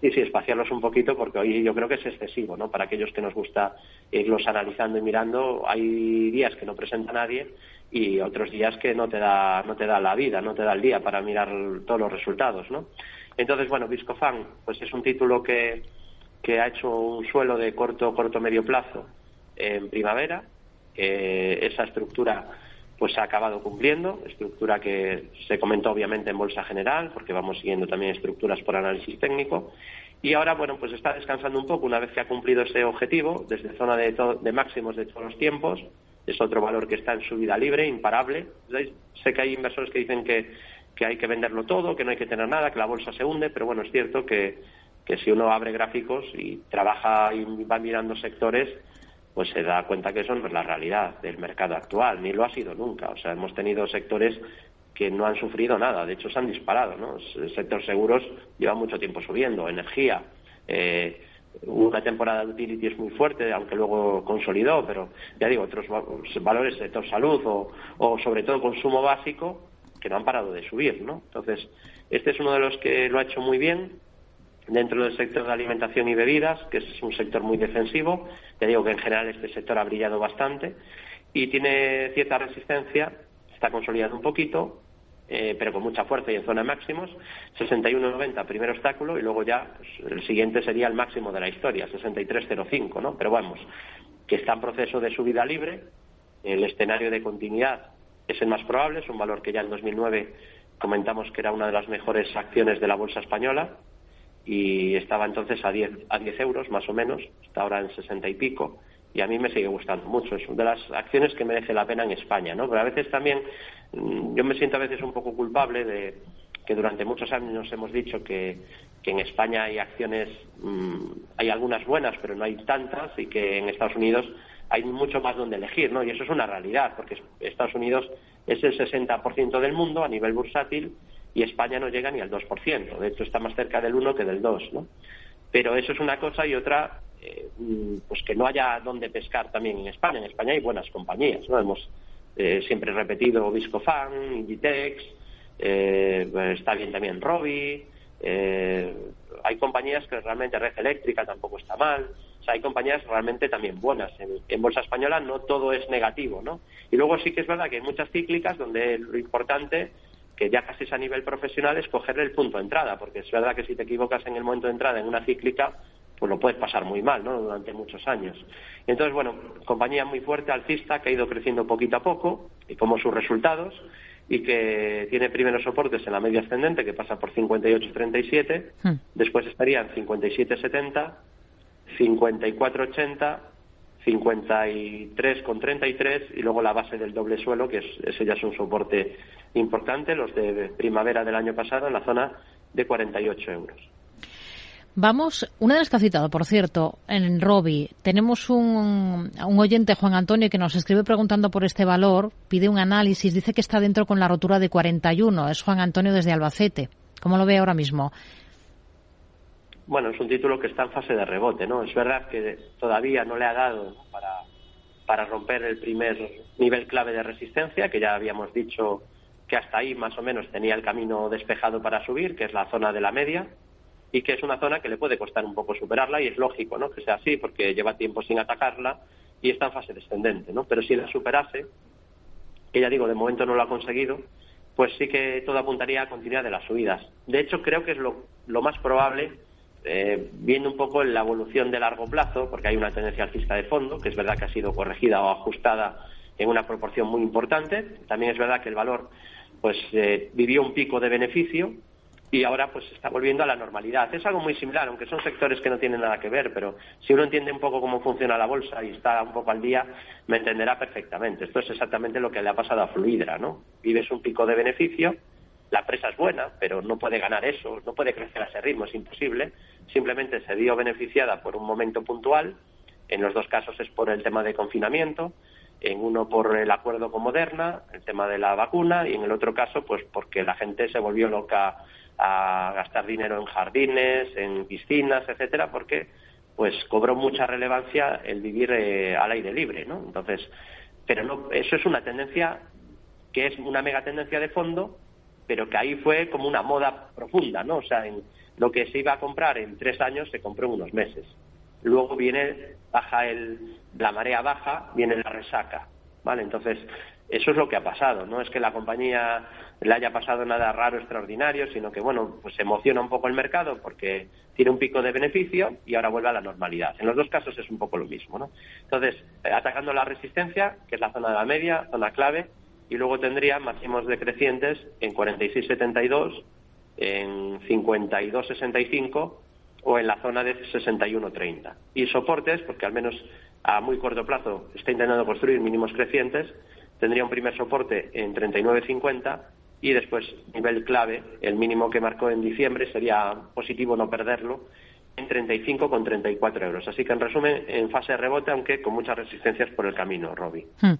sí, sí, espaciarlos un poquito porque hoy yo creo que es excesivo, ¿no? Para aquellos que nos gusta irlos analizando y mirando, hay días que no presenta nadie y otros días que no te da no te da la vida, no te da el día para mirar todos los resultados, ¿no? Entonces, bueno, Viscofan, pues es un título que, que ha hecho un suelo de corto corto medio plazo en primavera. esa estructura pues ha acabado cumpliendo, estructura que se comentó obviamente en Bolsa General, porque vamos siguiendo también estructuras por análisis técnico. Y ahora, bueno, pues está descansando un poco una vez que ha cumplido ese objetivo, desde zona de, de máximos de todos los tiempos. Es otro valor que está en subida libre, imparable. Sé que hay inversores que dicen que, que hay que venderlo todo, que no hay que tener nada, que la bolsa se hunde, pero bueno, es cierto que, que si uno abre gráficos y trabaja y va mirando sectores, pues se da cuenta que eso no es la realidad del mercado actual, ni lo ha sido nunca. O sea, hemos tenido sectores que no han sufrido nada, de hecho se han disparado, ¿no? El sector seguros lleva mucho tiempo subiendo, energía, eh, una temporada de utilities muy fuerte, aunque luego consolidó, pero ya digo, otros valores, sector salud o, o sobre todo consumo básico, que no han parado de subir, ¿no? Entonces, este es uno de los que lo ha hecho muy bien dentro del sector de alimentación y bebidas, que es un sector muy defensivo. Ya digo que en general este sector ha brillado bastante y tiene cierta resistencia, está consolidado un poquito, eh, pero con mucha fuerza y en zona de máximos. 61.90, primer obstáculo, y luego ya pues, el siguiente sería el máximo de la historia, 63.05, ¿no? Pero vamos, que está en proceso de subida libre. El escenario de continuidad es el más probable, es un valor que ya en 2009 comentamos que era una de las mejores acciones de la bolsa española y estaba entonces a 10, a 10 euros más o menos, está ahora en 60 y pico y a mí me sigue gustando mucho. Es una de las acciones que merece la pena en España, ¿no? Pero a veces también mm, yo me siento a veces un poco culpable de que durante muchos años nos hemos dicho que, que en España hay acciones, mm, hay algunas buenas, pero no hay tantas y que en Estados Unidos hay mucho más donde elegir, ¿no? Y eso es una realidad, porque Estados Unidos es el 60% del mundo a nivel bursátil y España no llega ni al 2%. De hecho, está más cerca del 1 que del 2, ¿no? Pero eso es una cosa y otra, eh, pues que no haya donde pescar también en España. En España hay buenas compañías, ¿no? Hemos eh, siempre repetido Viscofan, Inditex, eh, está bien también Robi, hay compañías que realmente Red Eléctrica tampoco está mal hay compañías realmente también buenas. En, Bolsa Española no todo es negativo, ¿no? Y luego sí que es verdad que hay muchas cíclicas donde lo importante, que ya casi es a nivel profesional, es cogerle el punto de entrada, porque es verdad que si te equivocas en el momento de entrada en una cíclica, pues lo puedes pasar muy mal, ¿no? Durante muchos años. entonces, bueno, compañía muy fuerte, alcista, que ha ido creciendo poquito a poco, y como sus resultados, y que tiene primeros soportes en la media ascendente, que pasa por 58.37, hmm. después estaría en 57.70, 54,80, 53,33 y luego la base del doble suelo, que es, ese ya es un soporte importante, los de primavera del año pasado en la zona de 48 euros. Vamos, una de las que ha citado, por cierto, en Robi, tenemos un, un, oyente, Juan Antonio, que nos escribe preguntando por este valor, pide un análisis, dice que está dentro con la rotura de 41, es Juan Antonio desde Albacete. ¿Cómo lo ve ahora mismo? bueno, es un título que está en fase de rebote, ¿no? Es verdad que todavía no le ha dado para, para romper el primer nivel clave de resistencia, que ya habíamos dicho que hasta ahí más o menos tenía el camino despejado para subir, que es la zona de la media, y que es una zona que le puede costar un poco superarla, y es lógico, ¿no? Que sea así, porque lleva tiempo sin atacarla y está en fase descendente, ¿no? Pero si la superase, que ya digo, de momento no lo ha conseguido, pues sí que todo apuntaría a continuidad de las subidas. De hecho, creo que es lo, lo más probable eh, viendo un poco la evolución de largo plazo, porque hay una tendencia alcista de fondo, que es verdad que ha sido corregida o ajustada en una proporción muy importante. También es verdad que el valor pues eh, vivió un pico de beneficio y ahora pues está volviendo a la normalidad. Es algo muy similar, aunque son sectores que no tienen nada que ver, pero si uno entiende un poco cómo funciona la bolsa y está un poco al día, me entenderá perfectamente. Esto es exactamente lo que le ha pasado a Fluidra, ¿no? Vives un pico de beneficio, la empresa es buena, pero no puede ganar eso, no puede crecer a ese ritmo, es imposible. Simplemente se dio beneficiada por un momento puntual. En los dos casos es por el tema de confinamiento, en uno por el acuerdo con Moderna, el tema de la vacuna, y en el otro caso, pues porque la gente se volvió loca a gastar dinero en jardines, en piscinas, etcétera, porque pues cobró mucha relevancia el vivir eh, al aire libre, ¿no? Entonces, pero no, eso es una tendencia que es una mega tendencia de fondo pero que ahí fue como una moda profunda, ¿no? O sea, en lo que se iba a comprar en tres años se compró en unos meses. Luego viene, baja el, la marea baja, viene la resaca, ¿vale? Entonces, eso es lo que ha pasado, no es que la compañía le haya pasado nada raro, extraordinario, sino que, bueno, pues se emociona un poco el mercado porque tiene un pico de beneficio y ahora vuelve a la normalidad. En los dos casos es un poco lo mismo, ¿no? Entonces, eh, atacando la resistencia, que es la zona de la media, zona clave, y luego tendría máximos decrecientes en 46,72, en 52,65 o en la zona de 61,30. Y soportes, porque al menos a muy corto plazo está intentando construir mínimos crecientes, tendría un primer soporte en 39,50 y después nivel clave, el mínimo que marcó en diciembre sería positivo no perderlo en 35 con 34 euros. Así que, en resumen, en fase de rebote, aunque con muchas resistencias por el camino, Robbie. Hmm.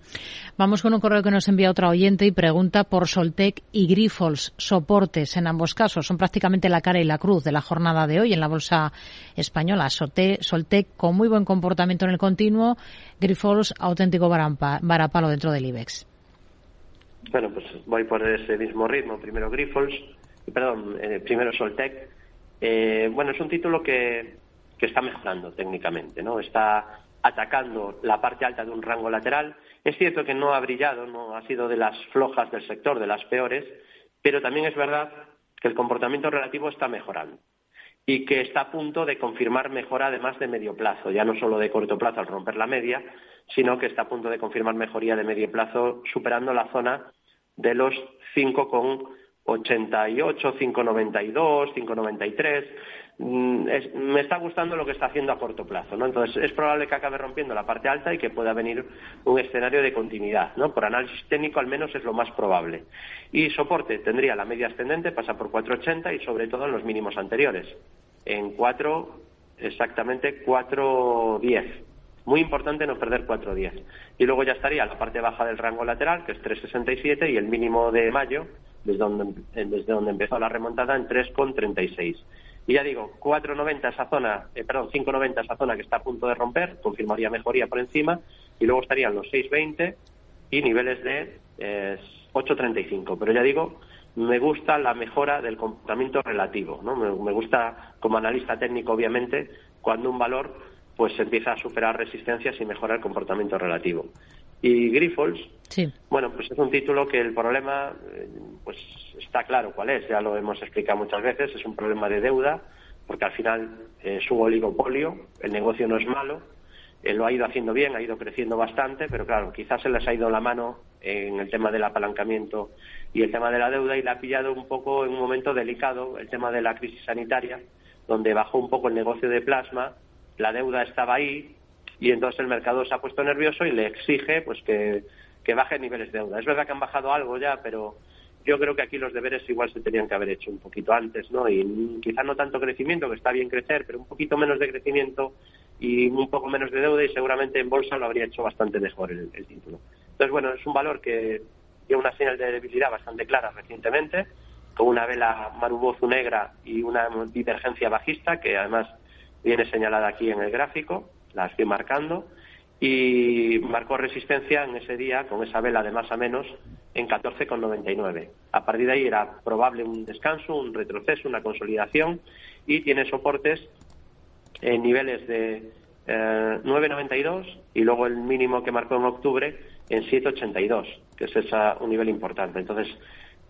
Vamos con un correo que nos envía otra oyente y pregunta por Soltec y Grifols, soportes en ambos casos. Son prácticamente la cara y la cruz de la jornada de hoy en la bolsa española. Soltec con muy buen comportamiento en el continuo, Grifols auténtico varapalo dentro del IBEX. Bueno, pues voy por ese mismo ritmo. Primero Grifols, perdón, eh, primero Soltec eh, bueno, es un título que, que está mejorando técnicamente, ¿no? Está atacando la parte alta de un rango lateral. Es cierto que no ha brillado, no ha sido de las flojas del sector, de las peores, pero también es verdad que el comportamiento relativo está mejorando y que está a punto de confirmar mejora además de medio plazo, ya no solo de corto plazo al romper la media, sino que está a punto de confirmar mejoría de medio plazo superando la zona de los 5,1 88, 592, 593. me está gustando lo que está haciendo a corto plazo, ¿no? Entonces es probable que acabe rompiendo la parte alta y que pueda venir un escenario de continuidad, ¿no? Por análisis técnico al menos es lo más probable. Y soporte tendría la media ascendente, pasa por 480 y sobre todo en los mínimos anteriores, en 4 exactamente 410. Muy importante no perder 410. Y luego ya estaría la parte baja del rango lateral, que es 367 y el mínimo de mayo desde donde, eh, desde donde empezó la remontada en 3,36. Y ya digo, 4,90 esa zona, eh, perdón, 5,90 esa zona que está a punto de romper, confirmaría mejoría por encima, y luego estarían los 6,20 y niveles de 8,35. Pero ya digo, me gusta la mejora del comportamiento relativo, ¿no? Me, me, gusta, como analista técnico, obviamente, cuando un valor pues empieza a superar resistencias y mejora el comportamiento relativo. Y Grifols, bueno, pues es un título que el problema, eh, pues está claro cuál es, ya lo hemos explicado muchas veces, es un problema de deuda, porque al final eh, es un oligopolio, el negocio no es malo, él lo ha ido haciendo bien, ha ido creciendo bastante, pero claro, quizás se les ha ido la mano en el tema del apalancamiento y el tema de la deuda y le ha pillado un poco en un momento delicado el tema de la crisis sanitaria, donde bajó un poco el negocio de plasma, la deuda estaba ahí, y entonces el mercado se ha puesto nervioso y le exige pues que, que baje niveles de deuda. Es verdad que han bajado algo ya, pero yo creo que aquí los deberes igual se tenían que haber hecho un poquito antes, ¿no? Y quizás no tanto crecimiento, que está bien crecer, pero un poquito menos de crecimiento y un poco menos de deuda y seguramente en bolsa lo habría hecho bastante mejor el, título. Entonces, bueno, es un valor que tiene una señal de debilidad bastante clara recientemente, con una vela marubozu negra y una divergencia bajista que además viene señalada aquí en el gráfico la estoy marcando, y marcó resistencia en ese día con esa vela de más a menos en 14,99. A partir de ahí era probable un descanso, un retroceso, una consolidación y tiene soportes en niveles de 9,92 eh, y luego el mínimo que marcó en octubre en 7,82, que es esa, un nivel importante. Entonces,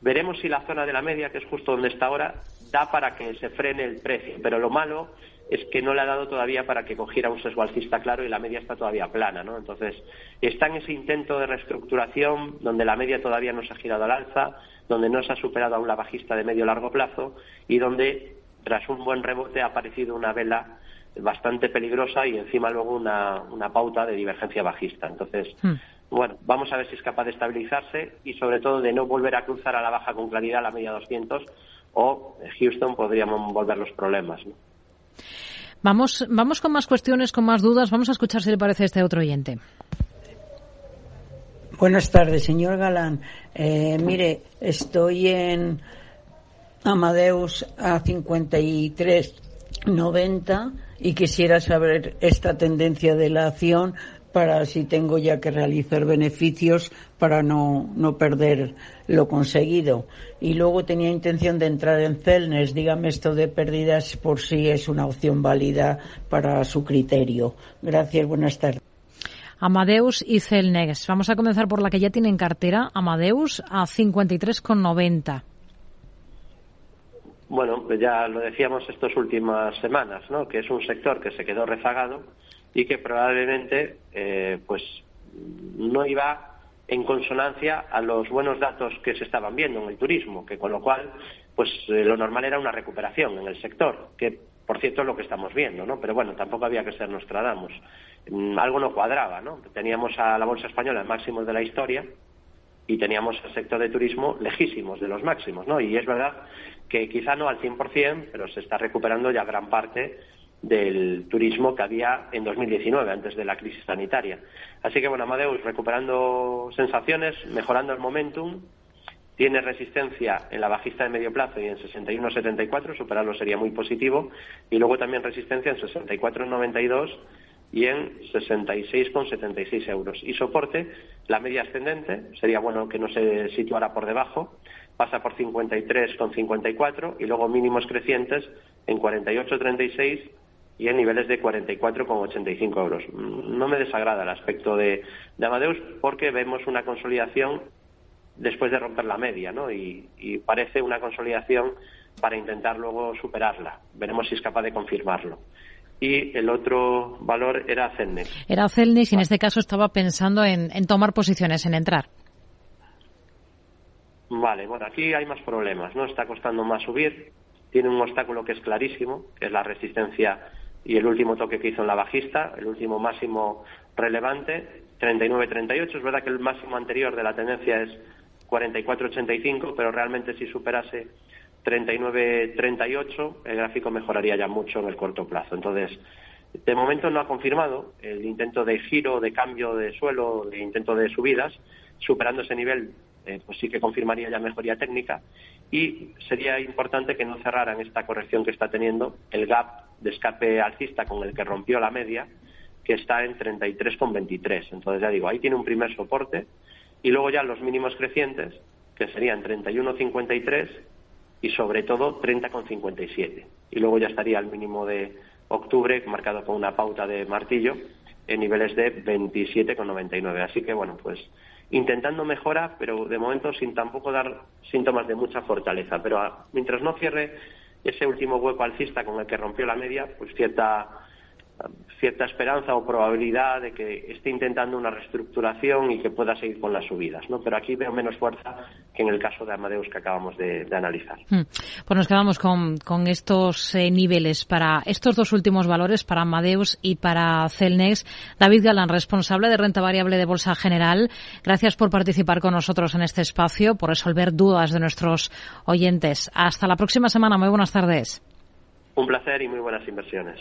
veremos si la zona de la media, que es justo donde está ahora, da para que se frene el precio. Pero lo malo es que no le ha dado todavía para que cogiera un sesgo alcista claro y la media está todavía plana, ¿no? Entonces, está en ese intento de reestructuración donde la media todavía no se ha girado al alza, donde no se ha superado aún la bajista de medio largo plazo y donde, tras un buen rebote, ha aparecido una vela bastante peligrosa y encima luego una, una pauta de divergencia bajista. Entonces, hmm. bueno, vamos a ver si es capaz de estabilizarse y sobre todo de no volver a cruzar a la baja con claridad la media 200 o Houston podríamos volver los problemas, ¿no? Vamos, vamos con más cuestiones, con más dudas. Vamos a escuchar si le parece este otro oyente. Buenas tardes, señor Galán. Eh, mire, estoy en Amadeus a 53.90 y quisiera saber esta tendencia de la acción para si tengo ya que realizar beneficios para no, no perder lo conseguido. Y luego tenía intención de entrar en Celnes. Dígame esto de pérdidas por si es una opción válida para su criterio. Gracias, buenas tardes. Amadeus y Celnex. Vamos a comenzar por la que ya tiene en cartera. Amadeus a 53,90. Bueno, pues ya lo decíamos estas últimas semanas, ¿no? Que es un sector que se quedó rezagado y que probablemente eh, pues no iba en consonancia a los buenos datos que se estaban viendo en el turismo, que con lo cual pues eh, lo normal era una recuperación en el sector, que por cierto es lo que estamos viendo, ¿no? Pero bueno, tampoco había que ser Nostradamus. Mm, algo no cuadraba, ¿no? Teníamos a la bolsa española en máximos de la historia y teníamos el sector de turismo lejísimos de los máximos, ¿no? Y es verdad que quizá no al 100%, pero se está recuperando ya gran parte del turismo que había en 2019, antes de la crisis sanitaria. Así que, bueno, Amadeus recuperando sensaciones, mejorando el momentum, tiene resistencia en la bajista de medio plazo y en 61,74, superarlo sería muy positivo, y luego también resistencia en 64,92 y en 66,76 euros. Y soporte, la media ascendente, sería bueno que no se situara por debajo, pasa por 53,54 y luego mínimos crecientes en 48,36 y en niveles de 44,85 euros. No me desagrada el aspecto de, de Amadeus porque vemos una consolidación después de romper la media, ¿no? Y, parece una consolidación para intentar luego superarla. Veremos si es capaz de confirmarlo. Y el otro valor era Celnex. Era Celnex y en este caso estaba pensando en, tomar posiciones, en entrar. Vale, bueno, aquí hay más problemas, ¿no? Está costando más subir. Tiene un obstáculo que es clarísimo, que es la resistencia y el último toque que hizo en la bajista, el último máximo relevante, 39.38. Es verdad que el máximo anterior de la tendencia es 44.85, pero realmente si superase 39.38, el gráfico mejoraría ya mucho en el corto plazo. Entonces, de momento no ha confirmado el intento de giro, de cambio de suelo, de intento de subidas. Superando ese nivel, eh, pues sí que confirmaría ya mejoría técnica. Y sería importante que no cerraran esta corrección que está teniendo el gap de escape alcista con el que rompió la media, que está en 33,23. Entonces, ya digo, ahí tiene un primer soporte y luego ya los mínimos crecientes, que serían 31,53 y sobre todo 30,57. Y luego ya estaría el mínimo de octubre, marcado con una pauta de martillo, en niveles de 27,99. Así que, bueno, pues intentando mejora, pero de momento sin tampoco dar síntomas de mucha fortaleza. Pero mientras no cierre ese último hueco alcista con el que rompió la media, pues cierta cierta esperanza o probabilidad de que esté intentando una reestructuración y que pueda seguir con las subidas, ¿no? Pero aquí veo menos fuerza que en el caso de Amadeus que acabamos de, analizar. Hmm. Pues nos quedamos con, con estos eh, niveles para estos dos últimos valores, para Amadeus y para Celnex. David Galán, responsable de renta variable de Bolsa General, gracias por participar con nosotros en este espacio, por resolver dudas de nuestros oyentes. Hasta la próxima semana. Muy buenas tardes. Un placer y muy buenas inversiones.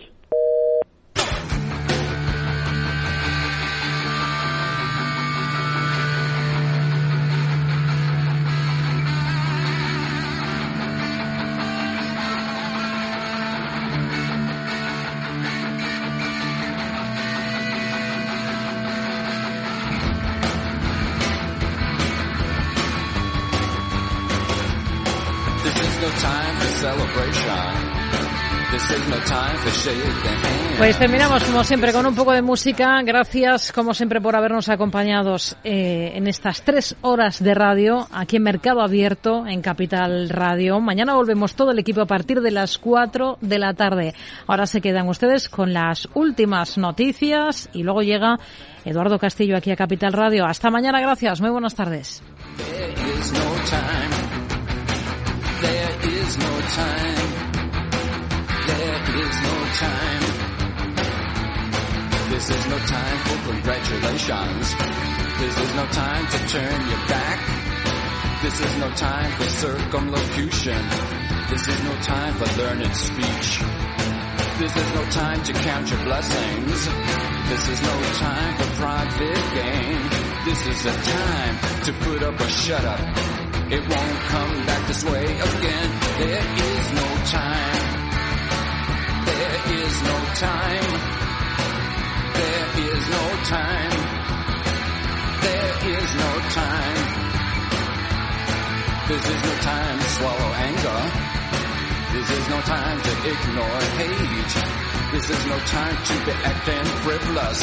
Pues terminamos como siempre con un poco de música. Gracias como siempre por habernos acompañado eh, en estas tres horas de radio aquí en Mercado Abierto en Capital Radio. Mañana volvemos todo el equipo a partir de las cuatro de la tarde. Ahora se quedan ustedes con las últimas noticias y luego llega Eduardo Castillo aquí a Capital Radio. Hasta mañana, gracias. Muy buenas tardes. Time. This is no time for congratulations. This is no time to turn your back. This is no time for circumlocution. This is no time for learned speech. This is no time to count your blessings. This is no time for private gain. This is a time to put up or shut up. It won't come back this way again. There is no time is no time. There is no time. There is no time. This is no time to swallow anger. This is no time to ignore hate. This is no time to be acting frivolous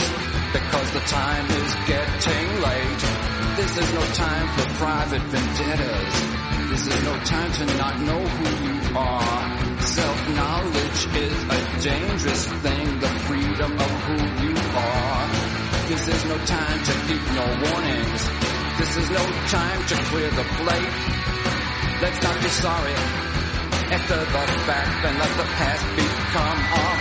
because the time is getting late. This is no time for private vendettas. This is no time to not know who you are. Self-knowledge is a dangerous thing, the freedom of who you are. This is no time to ignore warnings. This is no time to clear the plate. Let's not be sorry after the fact and let the past become our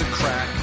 a crack.